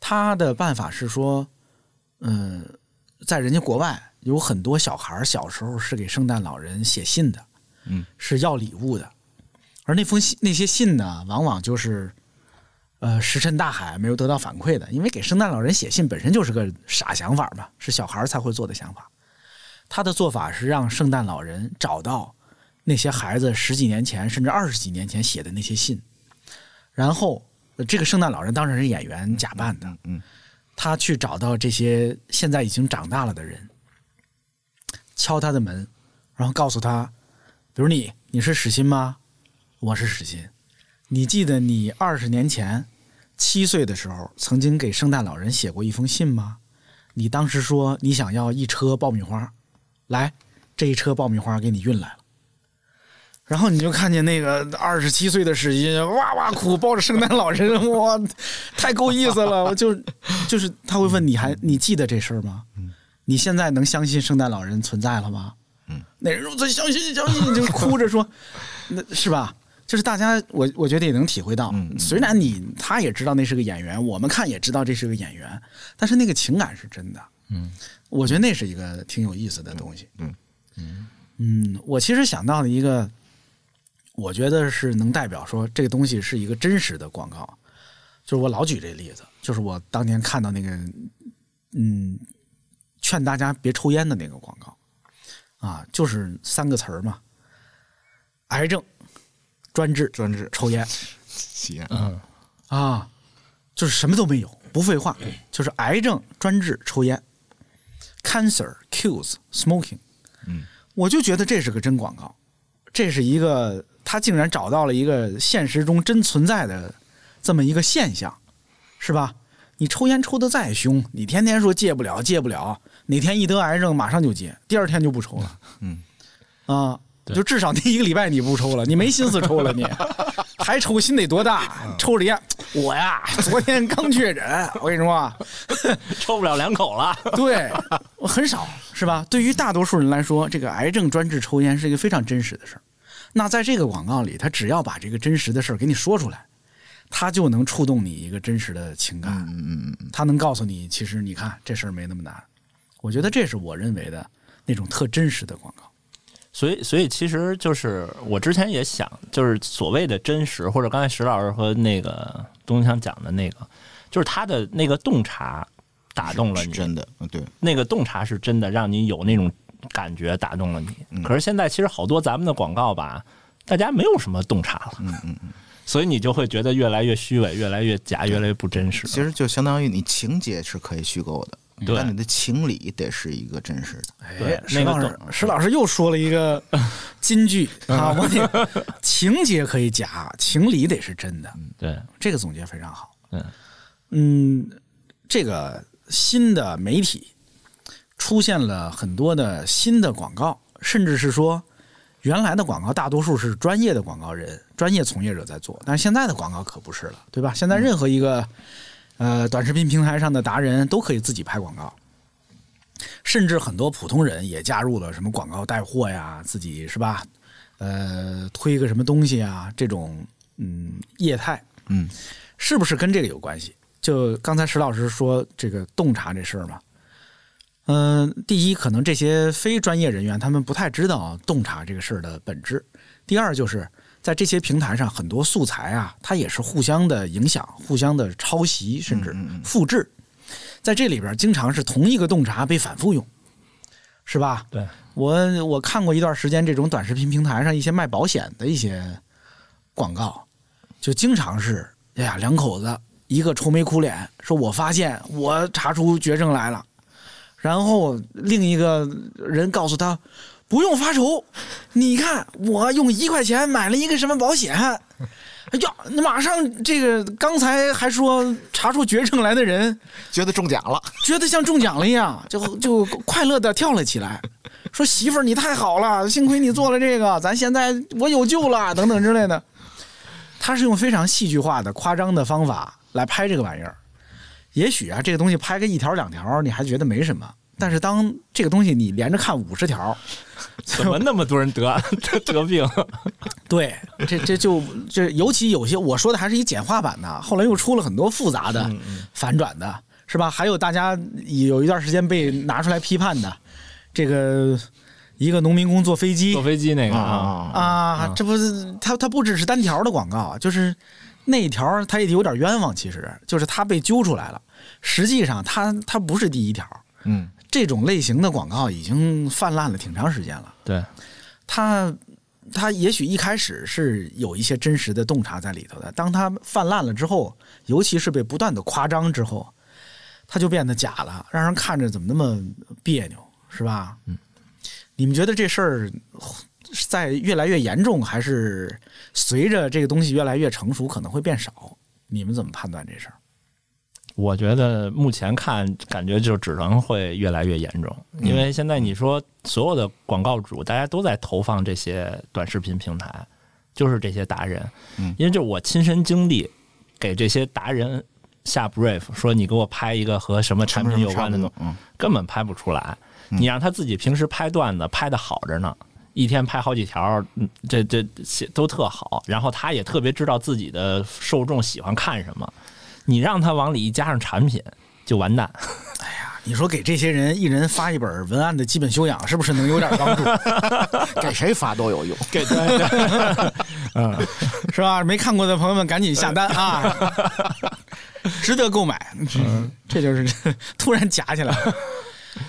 他的办法是说，嗯、在人家国外有很多小孩儿小时候是给圣诞老人写信的，嗯，是要礼物的，而那封信那些信呢，往往就是。呃，石沉大海，没有得到反馈的，因为给圣诞老人写信本身就是个傻想法嘛，是小孩才会做的想法。他的做法是让圣诞老人找到那些孩子十几年前甚至二十几年前写的那些信，然后呃这个圣诞老人当然是演员假扮的，嗯，他去找到这些现在已经长大了的人，敲他的门，然后告诉他，比如你，你是史欣吗？我是史欣。你记得你二十年前七岁的时候曾经给圣诞老人写过一封信吗？你当时说你想要一车爆米花，来，这一车爆米花给你运来了。然后你就看见那个二十七岁的史欣哇哇哭，抱着圣诞老人，哇，太够意思了。我 就就是他会问你还你记得这事儿吗？你现在能相信圣诞老人存在了吗？嗯，那人说我相信相信，就哭着说，那是吧？就是大家，我我觉得也能体会到，嗯虽然你他也知道那是个演员，我们看也知道这是个演员，但是那个情感是真的。嗯，我觉得那是一个挺有意思的东西。嗯嗯，我其实想到了一个，我觉得是能代表说这个东西是一个真实的广告，就是我老举这例子，就是我当年看到那个，嗯，劝大家别抽烟的那个广告，啊，就是三个词儿嘛，癌症、专治、专治抽烟吸烟，嗯，啊，就是什么都没有，不废话，就是癌症专治抽烟，cancer kills smoking。嗯，我就觉得这是个真广告，这是一个他竟然找到了一个现实中真存在的这么一个现象，是吧？你抽烟抽的再凶，你天天说戒不了戒不了，哪天一得癌症马上就戒，第二天就不抽了。嗯，啊，对就至少那一个礼拜你不抽了，你没心思抽了你，还抽心得多大？抽着烟，我呀，昨天刚确诊，我跟你说啊，抽不了两口了。对，我很少是吧？对于大多数人来说，这个癌症专治抽烟是一个非常真实的事儿。那在这个广告里，他只要把这个真实的事儿给你说出来，他就能触动你一个真实的情感。嗯嗯嗯他能告诉你，其实你看这事儿没那么难。我觉得这是我认为的那种特真实的广告。所以，所以其实就是我之前也想，就是所谓的真实，或者刚才石老师和那个东强讲的那个，就是他的那个洞察打动了你，是真的，嗯对，那个洞察是真的，让你有那种感觉打动了你。嗯可是现在其实好多咱们的广告吧，大家没有什么洞察了，嗯嗯嗯，所以你就会觉得越来越虚伪，越来越假，越来越不真实。其实就相当于你情节是可以虚构的，对但你的情理得是一个真实的。对哎，石老师那个懂，石老师又说了一个 金句啊，我得 情节可以假，情理得是真的。对，这个总结非常好。嗯嗯，这个新的媒体出现了很多的新的广告，甚至是说原来的广告大多数是专业的广告人、专业从业者在做，但是现在的广告可不是了，对吧？现在任何一个呃，短视频平台上的达人都可以自己拍广告，甚至很多普通人也加入了什么广告带货呀，自己是吧？呃，推个什么东西啊，这种嗯业态，嗯，是不是跟这个有关系？就刚才石老师说这个洞察这事儿嘛，嗯、第一，可能这些非专业人员他们不太知道洞察这个事儿的本质；第二，就是在这些平台上，很多素材啊，它也是互相的影响、互相的抄袭，甚至复制。在这里边，经常是同一个洞察被反复用，是吧？对，我我看过一段时间这种短视频平台上一些卖保险的一些广告，就经常是哎呀，两口子一个愁眉苦脸，说我发现我查出绝症来了，然后另一个人告诉他不用发愁，你看我用一块钱买了一个什么保险。哎呀，那马上这个刚才还说查出绝症来的人，觉得中奖了，觉得像中奖了一样，就就快乐的跳了起来，说媳妇儿你太好了，幸亏你做了这个，咱现在我有救了，等等之类的。他是用非常戏剧化的、夸张的方法来拍这个玩意儿。也许啊，这个东西拍个一条两条，你还觉得没什么。但是当这个东西你连着看五十条，怎么那么多人得 得得病？对，这这就这，尤其有些我说的还是一简化版的，后来又出了很多复杂的、反转的，是吧？还有大家有一段时间被拿出来批判的，这个一个农民工坐飞机坐飞机那个啊啊，啊，这不是他他不只是单条的广告，就是那一条他也有点冤枉，其实就是他被揪出来了，实际上他他不是第一条，嗯，这种类型的广告已经泛滥了挺长时间了。对，它它也许一开始是有一些真实的洞察在里头的，当它泛滥了之后，尤其是被不断的夸张之后，它就变得假了，让人看着怎么那么别扭，是吧？嗯，你们觉得这事儿是在越来越严重，还是随着这个东西越来越成熟可能会变少？你们怎么判断这事儿？我觉得目前看感觉就只能会越来越严重，因为现在你说所有的广告主大家都在投放这些短视频平台，就是这些达人，嗯因为就我亲身经历，给这些达人下 brief 说你给我拍一个和什么产品有关的东西，嗯，根本拍不出来。你让他自己平时拍段子拍的好着呢，一天拍好几条，嗯这这写都特好。然后他也特别知道自己的受众喜欢看什么，你让他往里一加上产品，就完蛋。哎 呀你说给这些人一人发一本文案的基本修养，是不是能有点帮助？给谁发都有用。给对是吧？没看过的朋友们赶紧下单啊，值得购买。嗯，这就是突然夹起来了。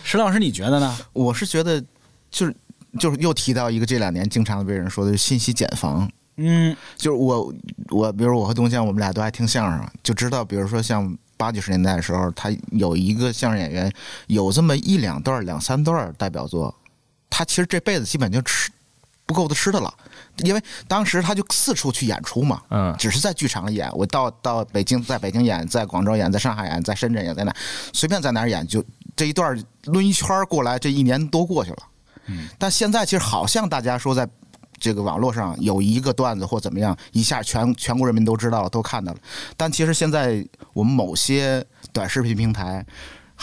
石老师，你觉得呢？我是觉得，就是就是又提到一个这两年经常被人说的信息茧房，嗯就是我我比如我和东江，我们俩都爱听相声，就知道，比如说像八九十年代的时候，他有一个相声演员有这么一两段、两三段代表作，他其实这辈子基本就吃不够他吃的了，因为当时他就四处去演出嘛，嗯只是在剧场里演，我到到北京，在北京演，在广州演，在上海演，在深圳演，在哪随便在哪儿演，就这一段抡一圈儿过来，这一年多过去了。嗯，但现在其实好像大家说在这个网络上有一个段子或怎么样，一下全全国人民都知道了，都看到了。但其实现在我们某些短视频平台。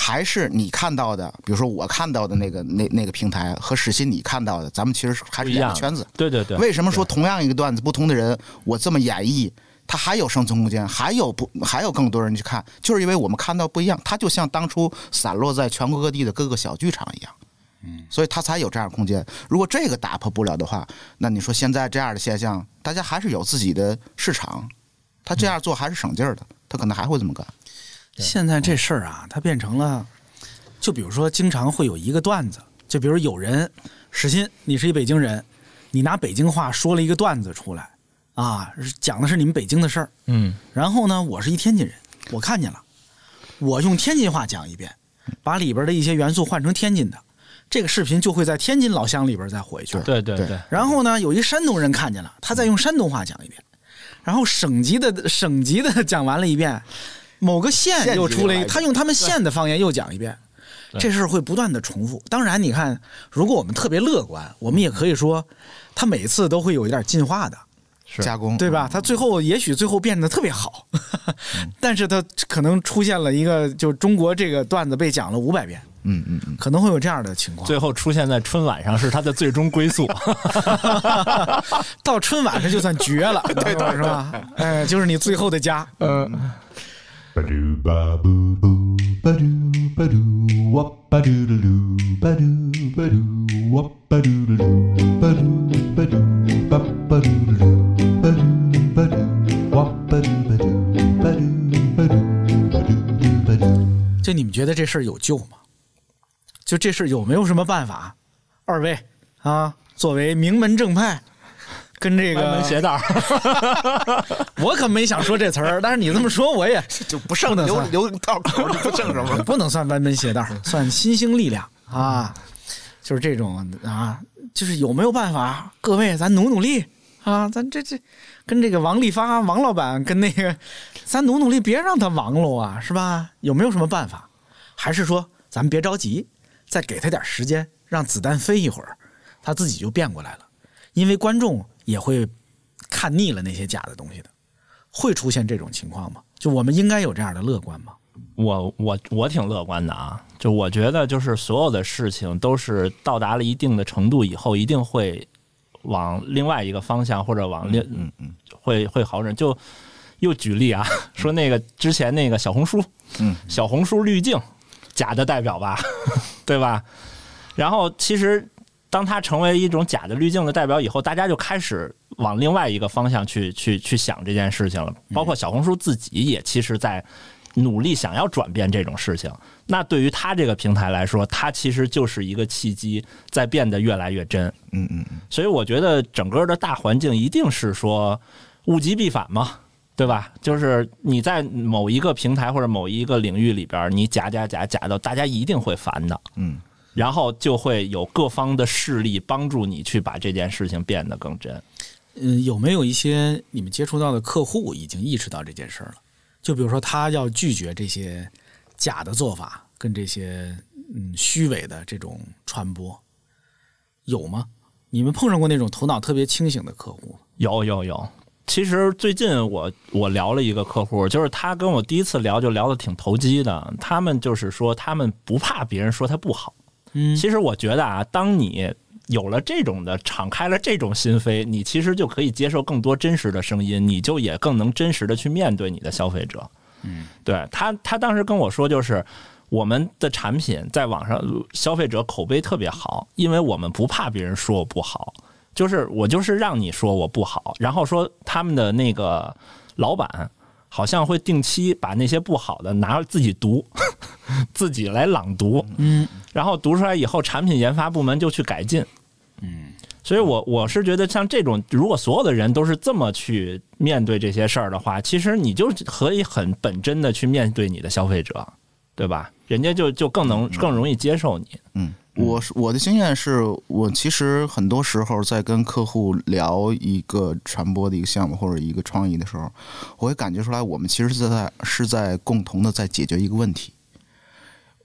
还是你看到的，比如说我看到的那个那那个平台和史欣你看到的，咱们其实还是一样两个圈子。对对对，为什么说同样一个段子，不同的人，我这么演绎，他还有生存空间，还有不还有更多人去看，就是因为我们看到不一样，它就像当初散落在全国各地的各个小剧场一样，嗯，所以它才有这样的空间。如果这个打破不了的话，那你说现在这样的现象，大家还是有自己的市场，他这样做还是省劲儿的，他可能还会这么干。现在这事儿啊，它变成了，就比如说，经常会有一个段子，就比如有人，史鑫，你是一北京人，你拿北京话说了一个段子出来，啊，讲的是你们北京的事儿，嗯然后呢，我是一天津人，我看见了，我用天津话讲一遍，把里边的一些元素换成天津的，这个视频就会在天津老乡里边再火一圈。对对对对，然后呢，有一山东人看见了，他再用山东话讲一遍，然后省级的省级的 讲完了一遍，某个县又出来一，又来一遍他用他们县的方言又讲一遍，这事儿会不断的重复。当然，你看，如果我们特别乐观，我们也可以说，他每次都会有一点进化的。加工，对吧？它最后也许最后变得特别好，但是它可能出现了一个，就中国这个段子被讲了五百遍，嗯嗯可能会有这样的情况。最后出现在春晚上是他的最终归宿。到春晚上就算绝了对的是吧？哎就是你最后的家。嗯就你们觉得这事儿有救吗就这事有没有什么办法？二位啊，作为名门正派，跟这歪门个邪道，我可没想说这词儿，但是你这么说，我也 就不剩留留道口就不剩什么。不能算歪门邪道，算新兴力量啊，就是这种啊，就是有没有办法？各位，咱努努力啊，咱这这跟这个王利发王老板跟那个，咱努努力，别让他亡喽啊，是吧？有没有什么办法？还是说咱们别着急，再给他点时间，让子弹飞一会儿，他自己就变过来了？因为观众也会看腻了那些假的东西的，会出现这种情况吗？就我们应该有这样的乐观吗？我我我挺乐观的啊，就我觉得就是所有的事情都是到达了一定的程度以后，一定会往另外一个方向或者往另嗯嗯会会好转。就又举例啊，说那个之前那个小红书，嗯，小红书滤镜假的代表吧，对吧？然后其实当它成为一种假的滤镜的代表以后，大家就开始往另外一个方向去去去想这件事情了。包括小红书自己也其实在努力想要转变这种事情。那对于它这个平台来说，它其实就是一个契机，在变得越来越真。嗯嗯嗯，所以我觉得整个的大环境一定是说物极必反嘛，对吧？就是你在某一个平台或者某一个领域里边，你假假假假的，大家一定会烦的。嗯，然后就会有各方的势力帮助你去把这件事情变得更真。嗯，有没有一些你们接触到的客户已经意识到这件事儿了？就比如说，他要拒绝这些假的做法，跟这些嗯虚伪的这种传播，有吗？你们碰上过那种头脑特别清醒的客户吗？有有有，其实最近我我聊了一个客户，就是他跟我第一次聊就聊得挺投机的。他们就是说，他们不怕别人说他不好。嗯其实我觉得啊，当你有了这种的敞开了这种心扉，你其实就可以接受更多真实的声音，你就也更能真实的去面对你的消费者。嗯，对他，他当时跟我说，就是我们的产品在网上消费者口碑特别好，因为我们不怕别人说我不好，就是我就是让你说我不好，然后说他们的那个老板好像会定期把那些不好的拿自己读，自己来朗读，嗯，然后读出来以后，产品研发部门就去改进。嗯，所以我我是觉得像这种，如果所有的人都是这么去面对这些事儿的话，其实你就可以很本真的去面对你的消费者，对吧？人家就就更能更容易接受你。嗯，我我的经验是我其实很多时候在跟客户聊一个传播的一个项目或者一个创意的时候，我会感觉出来，我们其实是在是在共同的在解决一个问题。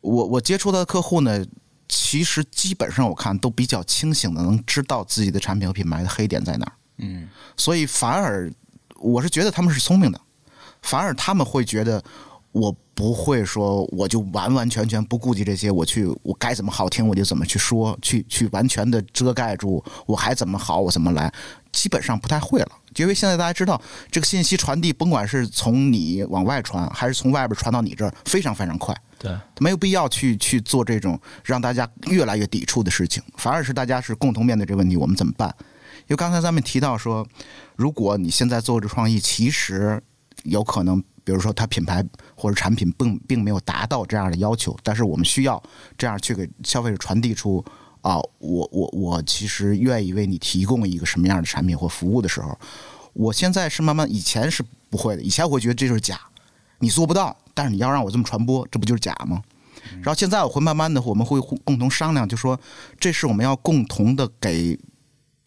我我接触到的客户呢，其实基本上我看都比较清醒的，能知道自己的产品和品牌的黑点在哪儿。嗯，所以反而我是觉得他们是聪明的，反而他们会觉得我不会说我就完完全全不顾及这些，我去我该怎么好听我就怎么去说，去去完全的遮盖住我还怎么好我怎么来，基本上不太会了。因为现在大家知道这个信息传递，甭管是从你往外传，还是从外边传到你这儿，非常非常快。对，没有必要去去做这种让大家越来越抵触的事情，反而是大家是共同面对这个问题，我们怎么办？因为刚才咱们提到说，如果你现在做这创意，其实有可能，比如说它品牌或者产品并并没有达到这样的要求，但是我们需要这样去给消费者传递出啊，我我我其实愿意为你提供一个什么样的产品或服务的时候，我现在是慢慢，以前是不会的，以前我会觉得这就是假，你做不到，但是你要让我这么传播，这不就是假吗？然后现在我会慢慢的，我们会共同商量，就说这是我们要共同的给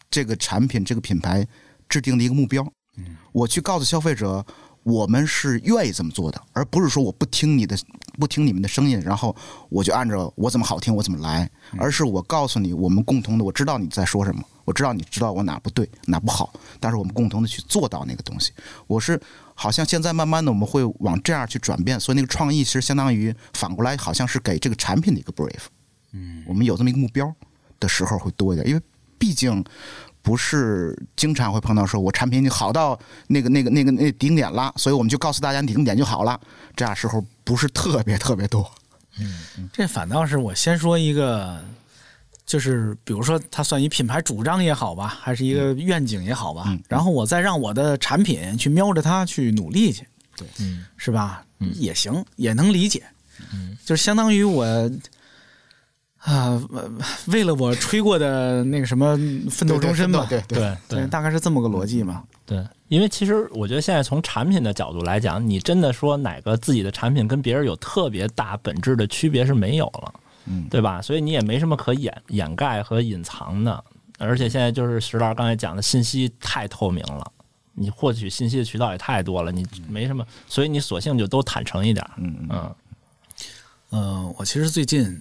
这个产品、这个品牌制定的一个目标。我去告诉消费者，我们是愿意这么做的，而不是说我不听你的，不听你们的声音，然后我就按照我怎么好听我怎么来，而是我告诉你我们共同的，我知道你在说什么，我知道你知道我哪不对哪不好，但是我们共同的去做到那个东西。我是好像现在慢慢的我们会往这样去转变，所以那个创意其实相当于反过来好像是给这个产品的一个 brief。嗯，我们有这么一个目标的时候会多一点，因为毕竟。不是经常会碰到说，我产品好到那个、那个、那个、那顶点了，所以我们就告诉大家顶点就好了。这样时候不是特别特别多。嗯这反倒是我先说一个，就是比如说它算一品牌主张也好吧，还是一个愿景也好吧，嗯然后我再让我的产品去瞄着它去努力去，对，嗯是吧？也行，也能理解。嗯，就是相当于我啊、呃为了我吹过的那个什么奋斗终身吧，对对对对大概是这么个逻辑嘛。对，因为其实我觉得现在从产品的角度来讲，你真的说哪个自己的产品跟别人有特别大本质的区别是没有了，嗯对吧？所以你也没什么可掩掩盖和隐藏的，而且现在就是石老师刚才讲的信息太透明了。你获取信息的渠道也太多了，你没什么，所以你索性就都坦诚一点。嗯嗯嗯呃，我其实最近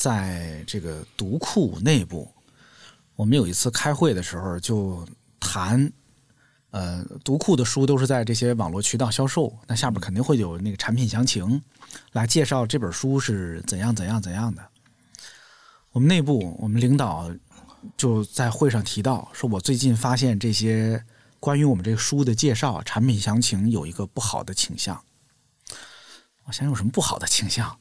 在这个读库内部，我们有一次开会的时候就谈，呃，读库的书都是在这些网络渠道销售，那下边肯定会有那个产品详情，来介绍这本书是怎样怎样怎样的。我们内部，我们领导就在会上提到，说我最近发现这些关于我们这个书的介绍、产品详情有一个不好的倾向。我想有什么不好的倾向？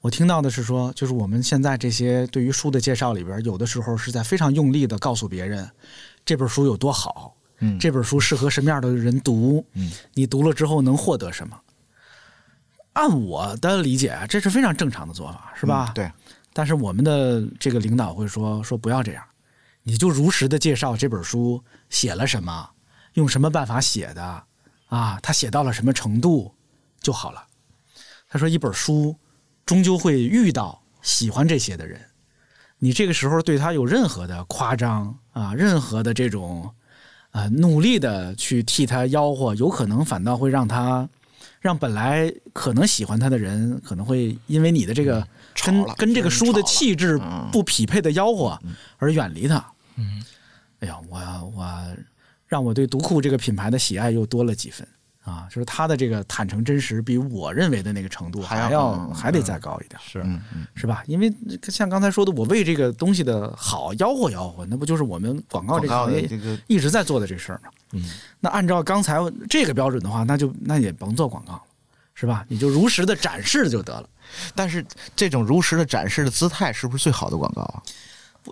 我听到的是说，就是我们现在这些对于书的介绍里边，有的时候是在非常用力的告诉别人这本书有多好，嗯这本书适合什么样的人读，嗯，你读了之后能获得什么。按我的理解，这是非常正常的做法，是吧？嗯对，但是我们的这个领导会说说不要这样，你就如实的介绍这本书写了什么，用什么办法写的啊，他写到了什么程度就好了。他说一本书终究会遇到喜欢这些的人，你这个时候对他有任何的夸张啊，任何的这种啊努力的去替他吆喝，有可能反倒会让他让本来可能喜欢他的人，可能会因为你的这个跟跟这个书的气质嗯。不匹配的吆喝而远离他。嗯，哎呀，我我让我对读库这个品牌的喜爱又多了几分啊！就是他的这个坦诚真实，比我认为的那个程度还要还要嗯还得再高一点，是是吧？因为像刚才说的，我为这个东西的好吆喝吆喝，那不就是我们广告这个行业一直在做的这事儿吗？嗯，那按照刚才这个标准的话，那就那也甭做广告了，是吧？你就如实的展示就得了。但是这种如实的展示的姿态，是不是最好的广告啊？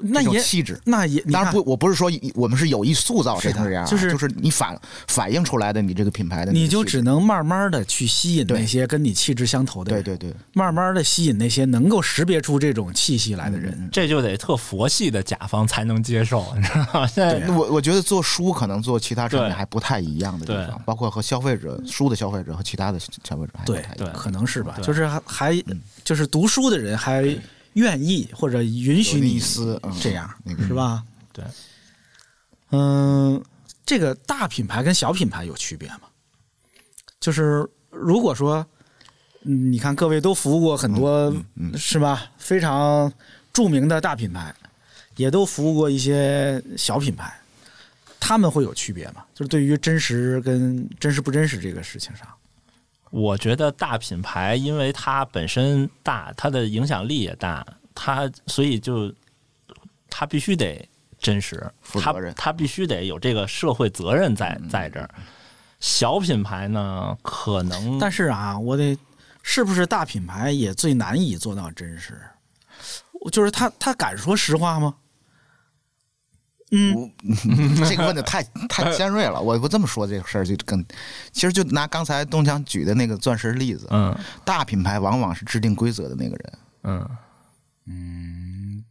那也气质。那也，当然不，我不是说我们是有意塑造这样啊，就是就是你反反映出来的你这个品牌的你就只能慢慢的去吸引那些跟你气质相投的人，对对对，慢慢的吸引那些能够识别出这种气息来的人。嗯这就得特佛系的甲方才能接受，你知道吗？现在对那我我觉得做书可能做其他产品还不太一样的地方，包括和消费者书的消费者和其他的消费者还不对对太一样。可能是吧，就是还还就是读书的人还愿意或者允许你这样，那个是吧？对，嗯，这个大品牌跟小品牌有区别吗？就是如果说，嗯你看各位都服务过很多，是吧？非常著名的大品牌，也都服务过一些小品牌，他们会有区别吗？就是对于真实跟真实不真实这个事情上，我觉得大品牌，因为它本身大，它的影响力也大，它所以就它必须得真实，它负责任它必须得有这个社会责任在嗯在这儿。小品牌呢，可能但是啊，我得是不是大品牌也最难以做到真实？就是他他敢说实话吗？嗯，这个问的太太尖锐了。我不这么说这个事儿就更，其实就拿刚才东强举的那个钻石例子，嗯大品牌往往是制定规则的那个人。嗯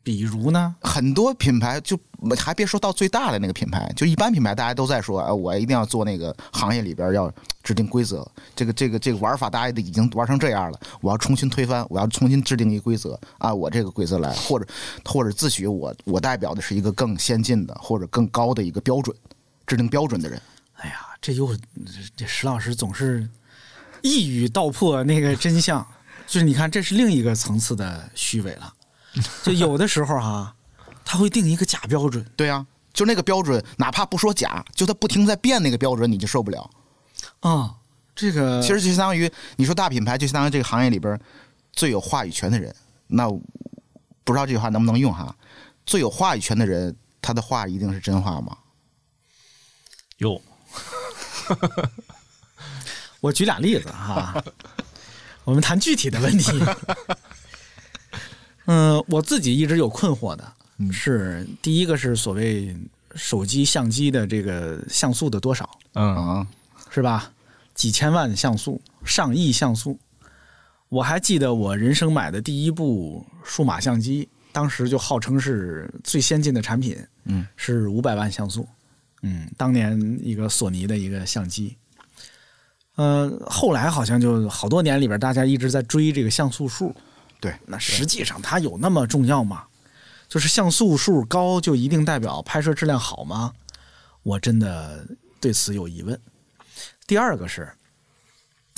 比如呢？很多品牌就还别说到最大的那个品牌，就一般品牌大家都在说，啊，我一定要做那个行业里边要制定规则，这个这个这个玩法大家已经玩成这样了，我要重新推翻，我要重新制定一个规则啊，我这个规则来，或者或者自诩我我代表的是一个更先进的或者更高的一个标准，制定标准的人。哎呀，这又这石老师总是一语道破那个真相，就是你看，这是另一个层次的虚伪了。就有的时候哈、他会定一个假标准，对啊，就那个标准，哪怕不说假，就他不停在变那个标准，你就受不了。啊、这个其实就相当于你说大品牌，就相当于这个行业里边最有话语权的人。那不知道这句话能不能用哈？最有话语权的人，他的话一定是真话吗？有，我举俩例子哈，我们谈具体的问题。嗯，我自己一直有困惑的是，第一个是所谓手机相机的这个像素的多少，嗯，啊，是吧？几千万像素，上亿像素。我还记得我人生买的第一部数码相机，当时就号称是最先进的产品，嗯，是五百万像素，嗯，当年一个索尼的一个相机。呃，后来好像就好多年里边，大家一直在追这个像素数，对，那实际上它有那么重要吗？就是像素数高就一定代表拍摄质量好吗？我真的对此有疑问。第二个是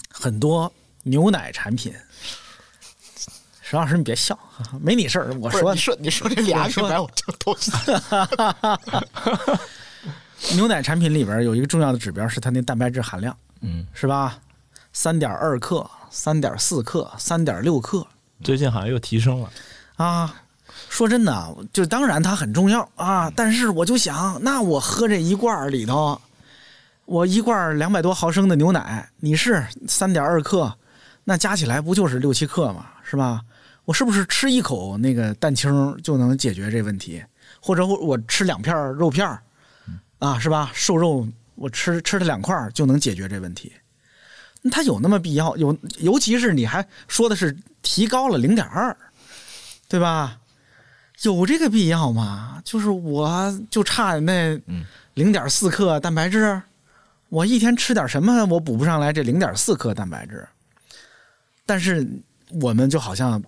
很多牛奶产品，石老师你别笑，没你事儿，我说你说你说这俩我说品牌，我就都 牛奶产品里边有一个重要的指标是它那蛋白质含量，嗯，是吧？三点二克、三点四克、三点六克，最近好像又提升了。啊，说真的，就当然它很重要啊，但是我就想，那我喝这一罐儿里头，我一罐两百多毫升的牛奶，你是三点二克，那加起来不就是六七克嘛，是吧？我是不是吃一口那个蛋清就能解决这问题？或者我我吃两片肉片儿啊，是吧？瘦肉我吃吃它两块儿就能解决这问题？那它有那么必要？有，尤其是你还说的是提高了零点二，对吧？有这个必要吗？就是我就差那零点四克蛋白质，我一天吃点什么，我补不上来这零点四克蛋白质。但是我们就好像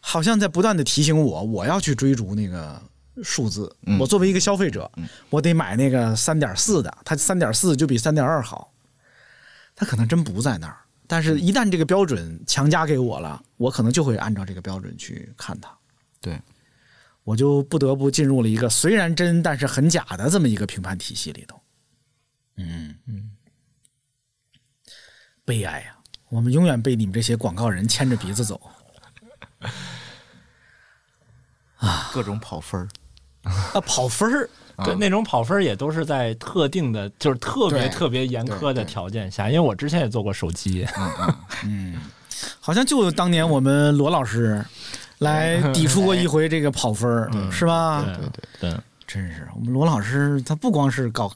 好像在不断的提醒我，我要去追逐那个数字。嗯我作为一个消费者，我得买那个三点四的，它三点四就比三点二好。它可能真不在那儿，但是一旦这个标准强加给我了，我可能就会按照这个标准去看它。对，我就不得不进入了一个虽然真但是很假的这么一个评判体系里头。嗯嗯，悲哀呀、我们永远被你们这些广告人牵着鼻子走啊 各种跑分儿。啊，跑分儿。对，那种跑分儿也都是在特定的，就是特别特别严苛的条件下。因为我之前也做过手机，嗯 好像就当年我们罗老师来抵触过一回这个跑分儿，是吧？对对对，真是，我们罗老师他不光是搞，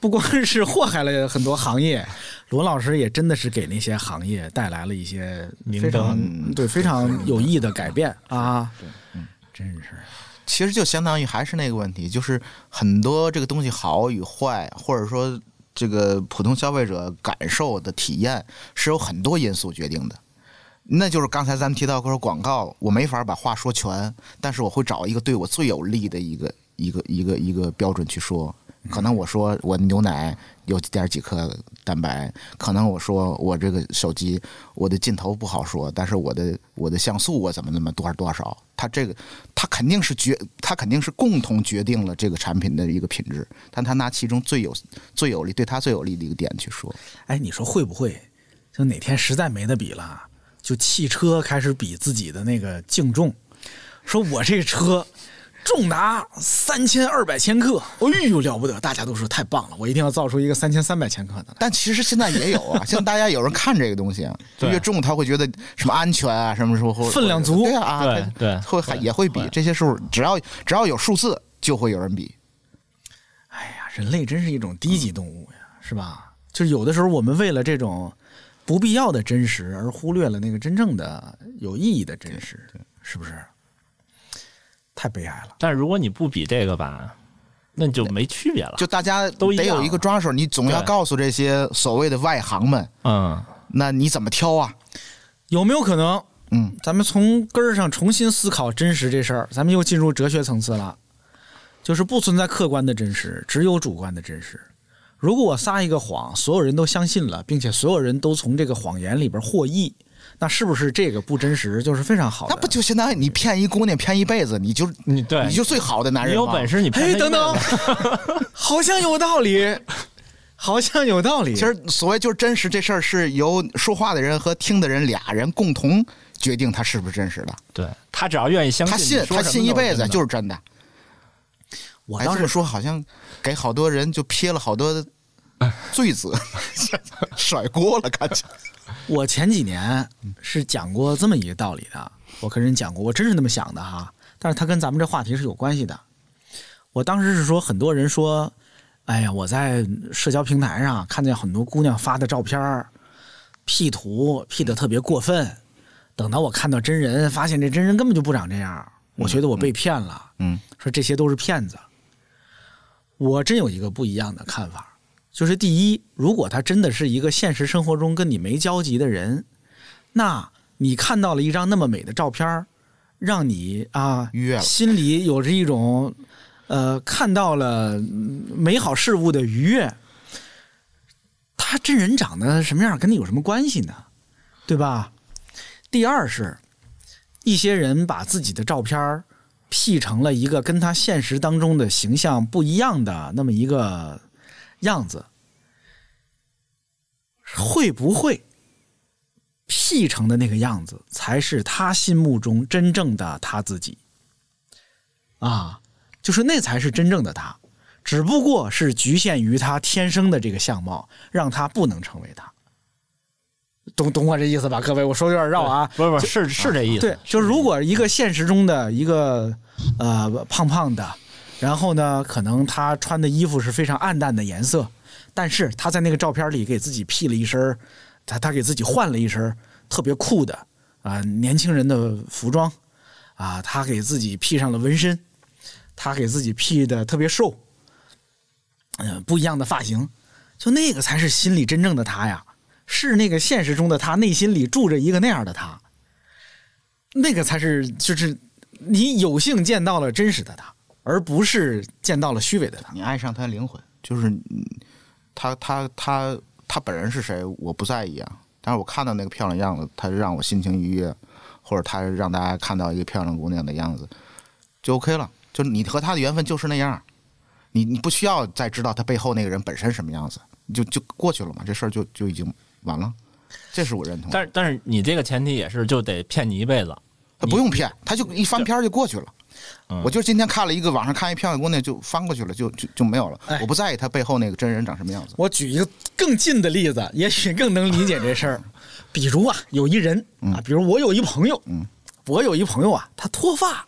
不光是祸害了很多行业，罗老师也真的是给那些行业带来了一些明非常对非常有益的改变啊！对，嗯真是其实就相当于还是那个问题，就是很多这个东西好与坏，或者说这个普通消费者感受的体验，是有很多因素决定的。那就是刚才咱们提到说广告，我没法把话说全，但是我会找一个对我最有利的一个一个一个一个标准去说。可能我说我牛奶有点几克蛋白，可能我说我这个手机我的镜头不好说，但是我的我的像素我怎么那么多少多少，它这个它肯定是决，它肯定是共同决定了这个产品的一个品质，但他拿其中最有最有利对他最有利的一个点去说，哎，你说会不会就哪天实在没得比了，就汽车开始比自己的那个净重，说我这车重达三千二百千克，哎呦了不得，大家都说太棒了，我一定要造出一个三千三百千克的来。但其实现在也有啊，现在大家有人看这个东西啊，就越重他会觉得什么安全啊，什么时候会分量足对啊，啊对对会还也会比这些数，只要只要有数字就会有人比，哎呀，人类真是一种低级动物呀，是吧？就是有的时候我们为了这种不必要的真实，而忽略了那个真正的有意义的真实，是不是？太悲哀了。但是如果你不比这个吧，那就没区别了。就大家都得有一个抓手，你总要告诉这些所谓的外行们，嗯，那你怎么挑啊？有没有可能，嗯，咱们从根儿上重新思考真实这事儿？咱们又进入哲学层次了，就是不存在客观的真实，只有主观的真实。如果我撒一个谎，所有人都相信了，并且所有人都从这个谎言里边获益，那是不是这个不真实就是非常好的？那不就相当于你骗一姑娘骗一辈子，你就你对你就最好的男人吗你有本。事你骗等等，好像有道理，好像有道理。其实所谓就是真实这事儿，是由说话的人和听的人俩人共同决定他是不是真实的。对他只要愿意相信，他信他信一辈子就是真的。哎，我当时这么说好像给好多人就撇了好多罪责，甩锅了，感觉。我前几年是讲过这么一个道理的，我跟人讲过，我真是那么想的哈。但是它跟咱们这话题是有关系的。我当时是说，很多人说，哎呀，我在社交平台上看见很多姑娘发的照片儿 P 图 P 的特别过分，等到我看到真人，发现这真人根本就不长这样，我觉得我被骗了。嗯，说这些都是骗子。我真有一个不一样的看法，就是第一，如果他真的是一个现实生活中跟你没交集的人，那你看到了一张那么美的照片儿，让你啊愉悦了心里有着一种呃看到了嗯美好事物的愉悦。他真人长得什么样，跟你有什么关系呢？对吧？第二是，一些人把自己的照片儿 P 成了一个跟他现实当中的形象不一样的那么一个样子，会不会 P 成的那个样子才是他心目中真正的他自己？啊，就是那才是真正的他，只不过是局限于他天生的这个相貌，让他不能成为他。懂懂我这意思吧，各位？我说的有点绕啊。不是不是是是这意思，对，就是如果一个现实中的一个呃胖胖的，然后呢，可能他穿的衣服是非常暗淡的颜色，但是他在那个照片里给自己 P 了一身，他他给自己换了一身特别酷的啊、年轻人的服装啊，他给自己 P 上了纹身，他给自己 P 的特别瘦，嗯、不一样的发型，就那个才是心里真正的他呀。是那个现实中的他，内心里住着一个那样的他，那个才是就是你有幸见到了真实的他，而不是见到了虚伪的他。你爱上他的灵魂，就是他他他他本人是谁，我不在意啊。但是我看到那个漂亮样子，他让我心情愉悦，或者他让大家看到一个漂亮姑娘的样子，就 OK 了。就你和他的缘分就是那样，你你不需要再知道他背后那个人本身什么样子，就就过去了嘛，这事儿就就已经完了。这是我认同。但是但是你这个前提也是就得骗你一辈子，他不用骗，他就一翻篇儿就过去了。嗯我就今天看了一个网上看一漂亮姑娘，就翻过去了，就就就没有了哎。我不在意她背后那个真人长什么样子。我举一个更近的例子，也许更能理解这事儿。比如啊，有一人啊，比如我有一朋友，嗯我有一朋友啊，他脱发，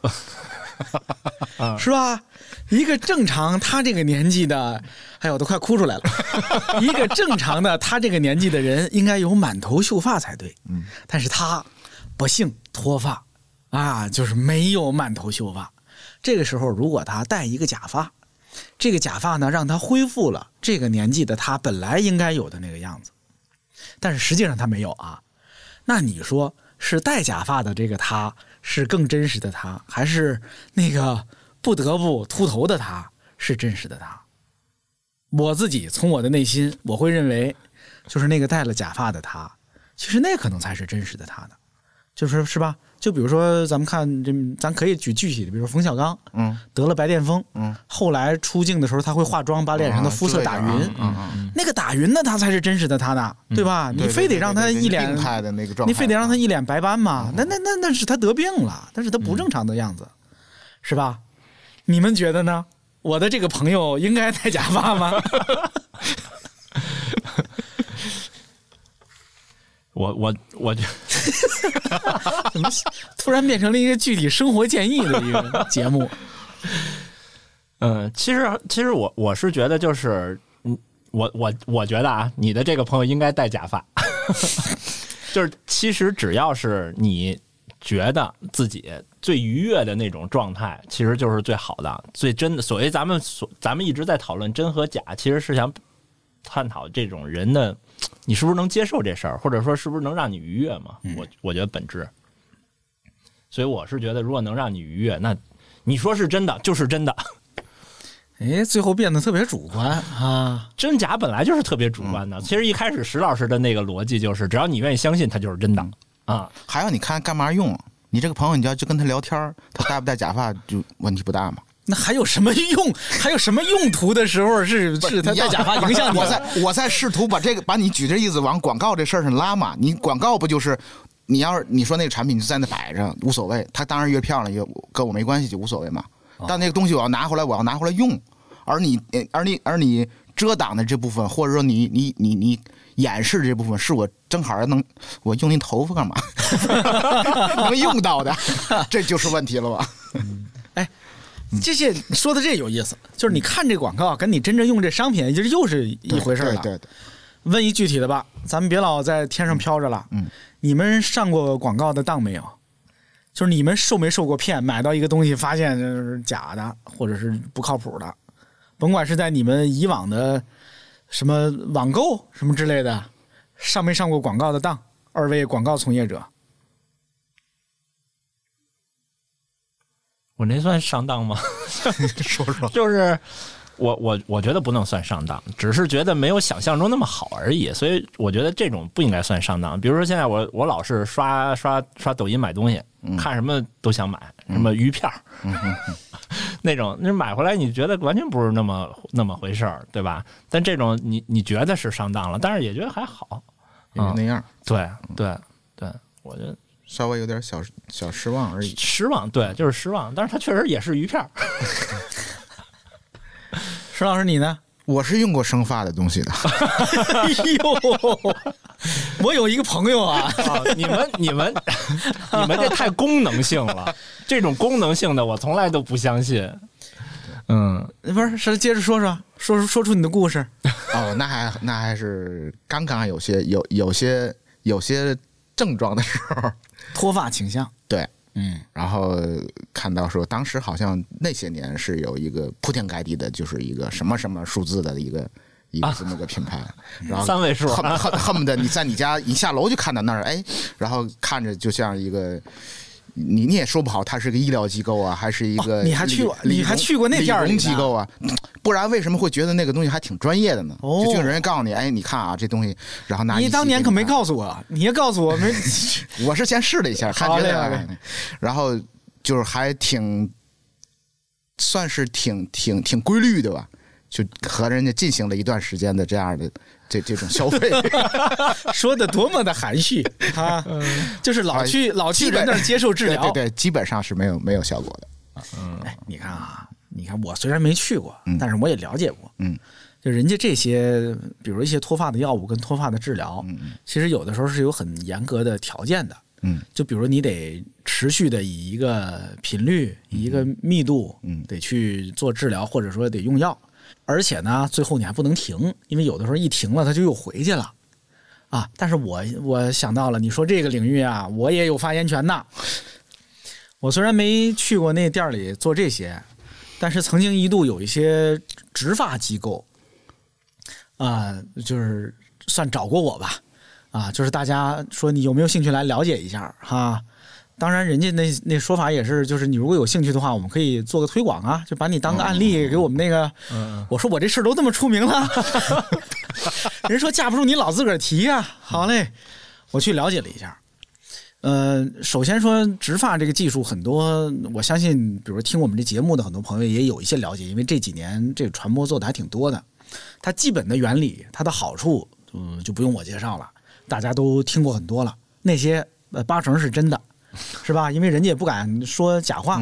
是吧？一个正常他这个年纪的，哎呦，我都快哭出来了。一个正常的他这个年纪的人，应该有满头秀发才对。嗯，但是他不幸脱发啊，就是没有满头秀发。这个时候，如果他戴一个假发，这个假发呢，让他恢复了这个年纪的他本来应该有的那个样子，但是实际上他没有啊。那你说是戴假发的这个他是更真实的他，还是那个不得不秃头的他是真实的他？我自己从我的内心，我会认为，就是那个戴了假发的他，其实那可能才是真实的他呢。就是是吧？就比如说，咱们看这，咱可以举具体的，比如说冯小刚，嗯得了白癜风，嗯，后来出镜的时候他会化妆，把脸上的肤色打匀，嗯嗯，那个打匀的他才是真实的他呢，对吧？你非得让他一脸病态的那个状态，你非得让他一脸白斑吗？那那那那是他得病了，但是他不正常的样子，是吧？你们觉得呢？我的这个朋友应该戴假发吗？我我我就 怎么突然变成了一个具体生活建议的一个节目？嗯，其实其实我我是觉得就是，嗯，我我我觉得啊，你的这个朋友应该戴假发，就是其实只要是你觉得自己最愉悦的那种状态，其实就是最好的、最真的。所谓咱们所咱们一直在讨论真和假，其实是想探讨这种人的，你是不是能接受这事儿，或者说是不是能让你愉悦嘛？我我觉得本质。所以我是觉得，如果能让你愉悦，那你说是真的就是真的。哎，最后变得特别主观啊。真假本来就是特别主观的。其实一开始石老师的那个逻辑就是，只要你愿意相信，它就是真的啊。还有你看干嘛用？你这个朋友，你要就跟他聊天儿，他戴不戴假发就问题不大嘛。那还有什么用？还有什么用途的时候是是他你要戴假发影响你？我在我在试图把这个把你举这意思往广告这事儿上拉嘛。你广告不就是你要是你说那个产品就在那摆着无所谓，它当然越漂亮越跟我没关系就无所谓嘛。但那个东西我要拿回来，我要拿回来用，而你呃而你而你遮挡的这部分，或者说你你你你掩饰的这部分，是我正好能我用那头发干嘛？能用到的，这就是问题了吧？这些说的这有意思，就是你看这广告跟你真正用这商品，就是又是一回事儿了。对对对，问一具体的吧，咱们别老在天上飘着了。嗯，你们上过广告的当没有？就是你们受没受过骗？买到一个东西发现就是假的，或者是不靠谱的，甭管是在你们以往的什么网购什么之类的，上没上过广告的当？二位广告从业者，我那算上当吗？说说就是我我我觉得不能算上当，只是觉得没有想象中那么好而已。所以我觉得这种不应该算上当。比如说现在我我老是刷刷刷抖音买东西，看什么都想买，什么鱼片儿，那种那买回来你觉得完全不是那么那么回事儿，对吧？但这种你你觉得是上当了，但是也觉得还好。也就那样，对对对，我觉得稍微有点小小失望而已。失望，对，就是失望。但是它确实也是鱼片儿。石老师你呢？我是用过生发的东西的，哎呦，我有一个朋友啊，啊，你们你们你们这太功能性了，这种功能性的我从来都不相信。嗯，不是，是接着说说，说说说出你的故事。哦，那还那还是刚刚有些有有些有些症状的时候，脱发倾向，对，嗯，然后看到说当时好像那些年是有一个铺天盖地的，就是一个什么什么数字的一个。一个这么个品牌，然后三位数。恨恨恨不得你在你家一下楼就看到那儿，哎，然后看着就像一个，你你也说不好，它是个医疗机构啊，还是一个哦你还去过你还去过那店儿机构啊？不然为什么会觉得那个东西还挺专业的呢？哦就就有人告诉你，哎，你看啊，这东西，然后拿你当年可没告诉我，你也告诉我没？我是先试了一下，看好觉得嘞好嘞，然后就是还挺，算是挺挺挺规律的吧，就和人家进行了一段时间的这样的这这种消费，说的多么的含蓄啊！就是老去老去人那儿接受治疗。对对对，基本上是没有没有效果的。哎，你看啊，你看我虽然没去过，但是我也了解过。嗯，就人家这些，比如一些脱发的药物跟脱发的治疗，其实有的时候是有很严格的条件的。嗯，就比如你得持续的以一个频率、以一个密度，嗯得去做治疗，或者说得用药，而且呢，最后你还不能停，因为有的时候一停了，它就又回去了。啊！但是我我想到了，你说这个领域啊，我也有发言权呐。我虽然没去过那店里做这些，但是曾经一度有一些植发机构，啊、就是算找过我吧，啊，就是大家说你有没有兴趣来了解一下哈？当然，人家那那说法也是，就是你如果有兴趣的话，我们可以做个推广啊，就把你当个案例给我们那个。我说我这事儿都这么出名了，人说架不住你老自个儿提呀、好嘞，我去了解了一下。呃，首先说植发这个技术，很多我相信，比如听我们这节目的很多朋友也有一些了解，因为这几年这个传播做的还挺多的。它基本的原理，它的好处，嗯，就不用我介绍了，大家都听过很多了。那些呃八成是真的，是吧？因为人家也不敢说假话。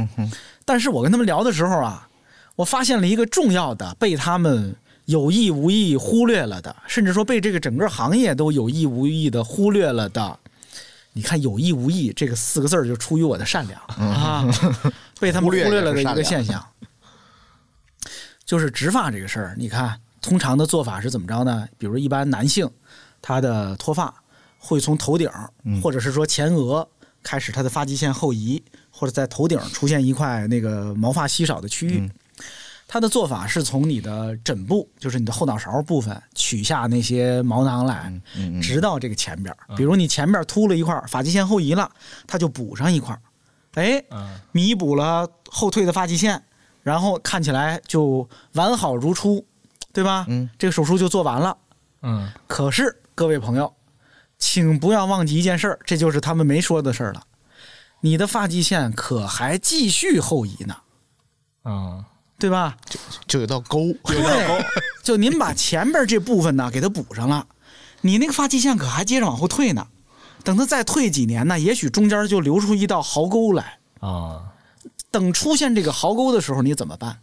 但是我跟他们聊的时候啊，我发现了一个重要的被他们有意无意忽略了的，甚至说被这个整个行业都有意无意的忽略了的。你看“有意无意”这个四个字儿就出于我的善良啊，被他们忽忽略了的一个现象，就是植发这个事儿。你看，通常的做法是怎么着呢？比如一般男性，他的脱发会从头顶儿或者是说前额开始，他的发际线后移，或者在头顶出现一块那个毛发稀少的区域。他的做法是从你的枕部，就是你的后脑勺部分取下那些毛囊来，直到这个前边。比如你前边秃了一块，发际线后移了，他就补上一块儿，哎，弥补了后退的发际线，然后看起来就完好如初，对吧？嗯，这个手术就做完了。嗯，可是各位朋友，请不要忘记一件事儿，这就是他们没说的事儿了。你的发际线可还继续后移呢，嗯，对吧？就就有道沟，对，就您把前边这部分呢给它补上了，你那个发际线可还接着往后退呢。等它再退几年呢，也许中间就留出一道壕沟来。啊，等出现这个壕沟的时候，你怎么办？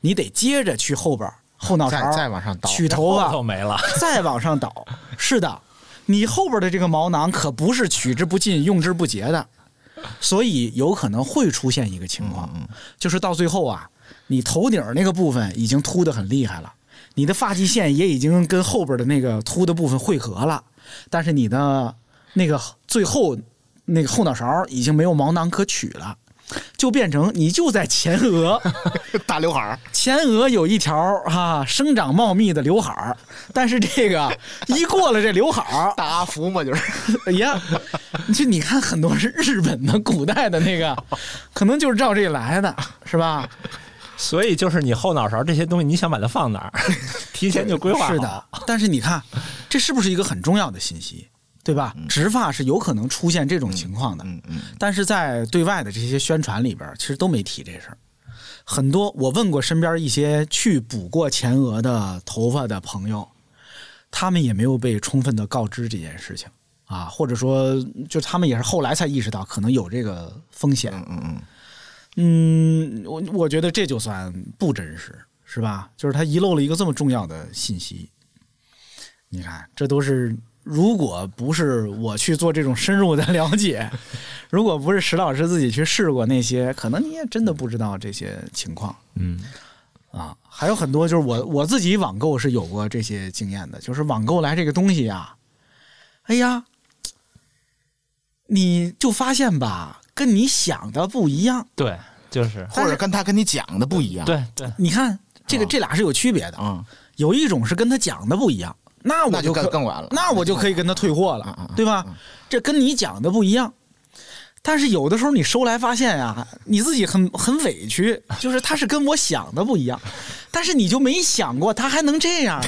你得接着去后边后脑勺再往上倒，取头发，头没了，再往上倒。是的，你后边的这个毛囊可不是取之不尽、用之不竭的，所以有可能会出现一个情况，就是到最后啊，你头顶那个部分已经秃得很厉害了，你的发际线也已经跟后边的那个秃的部分汇合了，但是你的那个最后那个后脑勺已经没有毛囊可取了。就变成你就在前额，大刘海儿，前额有一条哈、生长茂密的刘海儿，但是这个一过了这刘海儿，大阿福嘛，就是哎呀，就你看很多是日本的古代的那个，可能就是照这来的，是吧？所以就是你后脑勺这些东西，你想把它放哪儿，提前就规划好。是的，但是你看，这是不是一个很重要的信息？对吧？植发是有可能出现这种情况的，嗯嗯，但是在对外的这些宣传里边，其实都没提这事儿。很多我问过身边一些去补过前额的头发的朋友，他们也没有被充分的告知这件事情啊，或者说，就他们也是后来才意识到可能有这个风险。嗯嗯嗯，嗯，我我觉得这就算不真实，是吧？就是他遗漏了一个这么重要的信息。你看，这都是如果不是我去做这种深入的了解，如果不是石老师自己去试过那些，可能你也真的不知道这些情况。嗯，啊。还有很多就是我我自己网购是有过这些经验的，就是网购来这个东西啊，哎呀，你就发现吧，跟你想的不一样。对，就是。或者跟他跟你讲的不一样，，对对，你看这个啊。这俩是有区别的，嗯，有一种是跟他讲的不一样，那我就可更更晚了那我就可以跟他退货了嗯嗯，嗯对吧？这跟你讲的不一样。但是有的时候你收来发现呀、你自己很很委屈，就是他是跟我想的不一样，但是你就没想过他还能这样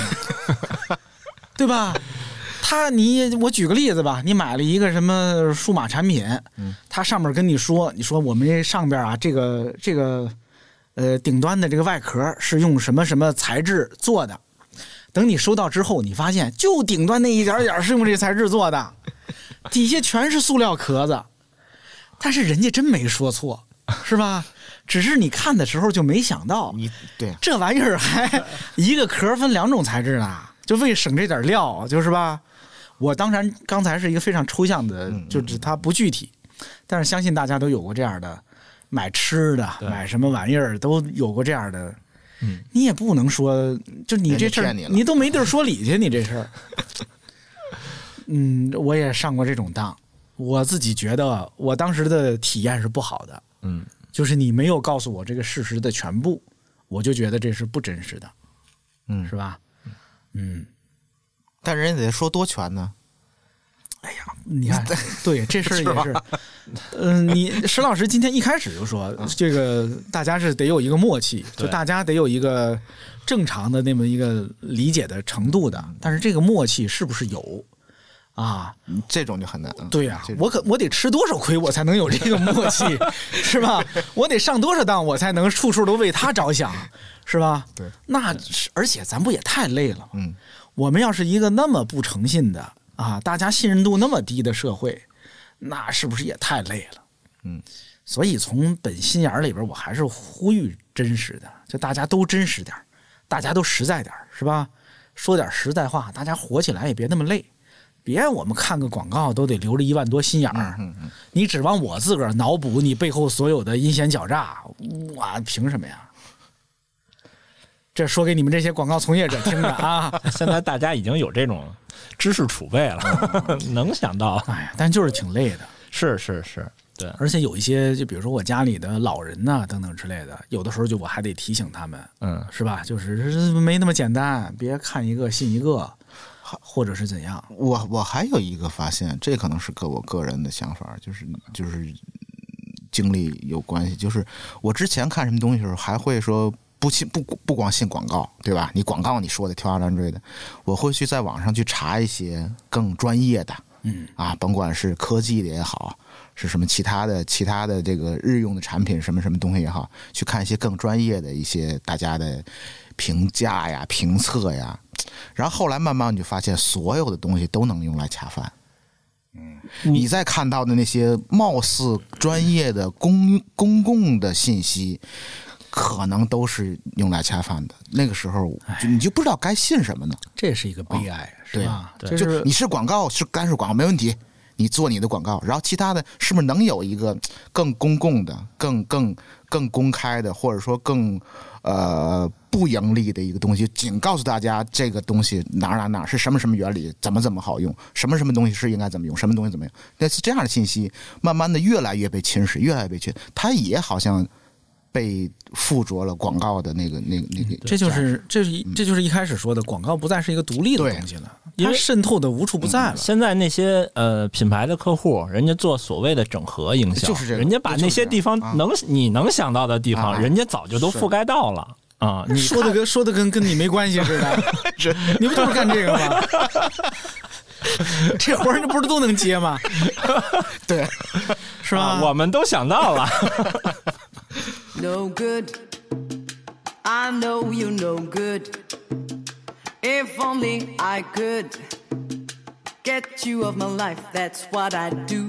呢，对吧？他你我举个例子吧，你买了一个什么数码产品，他上面跟你说，你说我们这上边啊，这个这个呃顶端的这个外壳是用什么什么材质做的，等你收到之后，你发现就顶端那一点点是用这材质做的，底下全是塑料壳子，但是人家真没说错，是吧？只是你看的时候就没想到，你对，这玩意儿还 一个壳分两种材质呢，就为省这点料，就是吧？我当然刚才是一个非常抽象的，就是它不具体，但是相信大家都有过这样的，买吃的、买什么玩意儿都有过这样的。嗯，你也不能说，就你这事儿，你都没地儿说理去，你这事儿。嗯，我也上过这种当，我自己觉得我当时的体验是不好的。嗯，就是你没有告诉我这个事实的全部，我就觉得这是不真实的，嗯。是吧？嗯，但人家得说多全呢，你看，对这事儿 也是，嗯、你石老师今天一开始就说，这个大家是得有一个默契，就大家得有一个正常的那么一个理解的程度的，但是这个默契是不是有啊？这种就很难。嗯对呀、我可我得吃多少亏，我才能有这个默契，是吧？我得上多少当，我才能处处都为他着想，是吧？对，那而且咱不也太累了吗？嗯，我们要是一个那么不诚信的啊，大家信任度那么低的社会，那是不是也太累了？嗯，所以从本心眼里边，我还是呼吁真实的，就大家都真实点大家都实在点是吧？说点实在话，大家活起来也别那么累。别我们看个广告都得留着一万多心眼儿，嗯嗯，你指望我自个儿脑补你背后所有的阴险狡诈，我凭什么呀？这说给你们这些广告从业者听的啊！现在大家已经有这种知识储备了，能想到，哎呀，但就是挺累的，是是是，对，而且有一些，就比如说我家里的老人呐、等等之类的，有的时候就我还得提醒他们，嗯，是吧？就是没那么简单，别看一个信一个，或者是怎样。我我还有一个发现，这可能是个我个人的想法，就是就是经历有关系。就是我之前看什么东西的时候，还会说不信不不光信广告，对吧？你广告你说的天花乱坠的，我会去在网上去查一些更专业的，嗯啊，甭管是科技的也好，是什么其他的其他的这个日用的产品什么什么东西也好，去看一些更专业的一些大家的评价呀、评测呀。然后后来慢慢你就发现，所有的东西都能用来恰饭。嗯，你再看到的那些貌似专业的公公共的信息，可能都是用来恰饭的。那个时候，就你就不知道该信什么呢？这是一个悲哀，是对吧？就是你是广告是干是广告没问题，你做你的广告，然后其他的是不是能有一个更公共的、更更更公开的，或者说更呃不盈利的一个东西，仅告诉大家这个东西哪哪哪是什么什么原理，怎么怎么好用，什么什么东西是应该怎么用，什么东西怎么样，那是这样的信息，慢慢的越来越被侵蚀，越来越被侵，它也好像被附着了广告的那个那个那个，这就是这是一这就是一开始说的，广告不再是一个独立的东西了，因为它渗透的无处不在了。现在那些呃品牌的客户，人家做所谓的整合营销，就是这个人家把那些地方能、你能想到的地方，啊人家早就都覆盖到了啊。你说的跟说的跟跟你没关系似的，你不就是干这个吗？这活儿你不是都能接吗？对，是吧？啊我们都想到了。no good. I know you no good. If only I could get you of my life, that's what I do.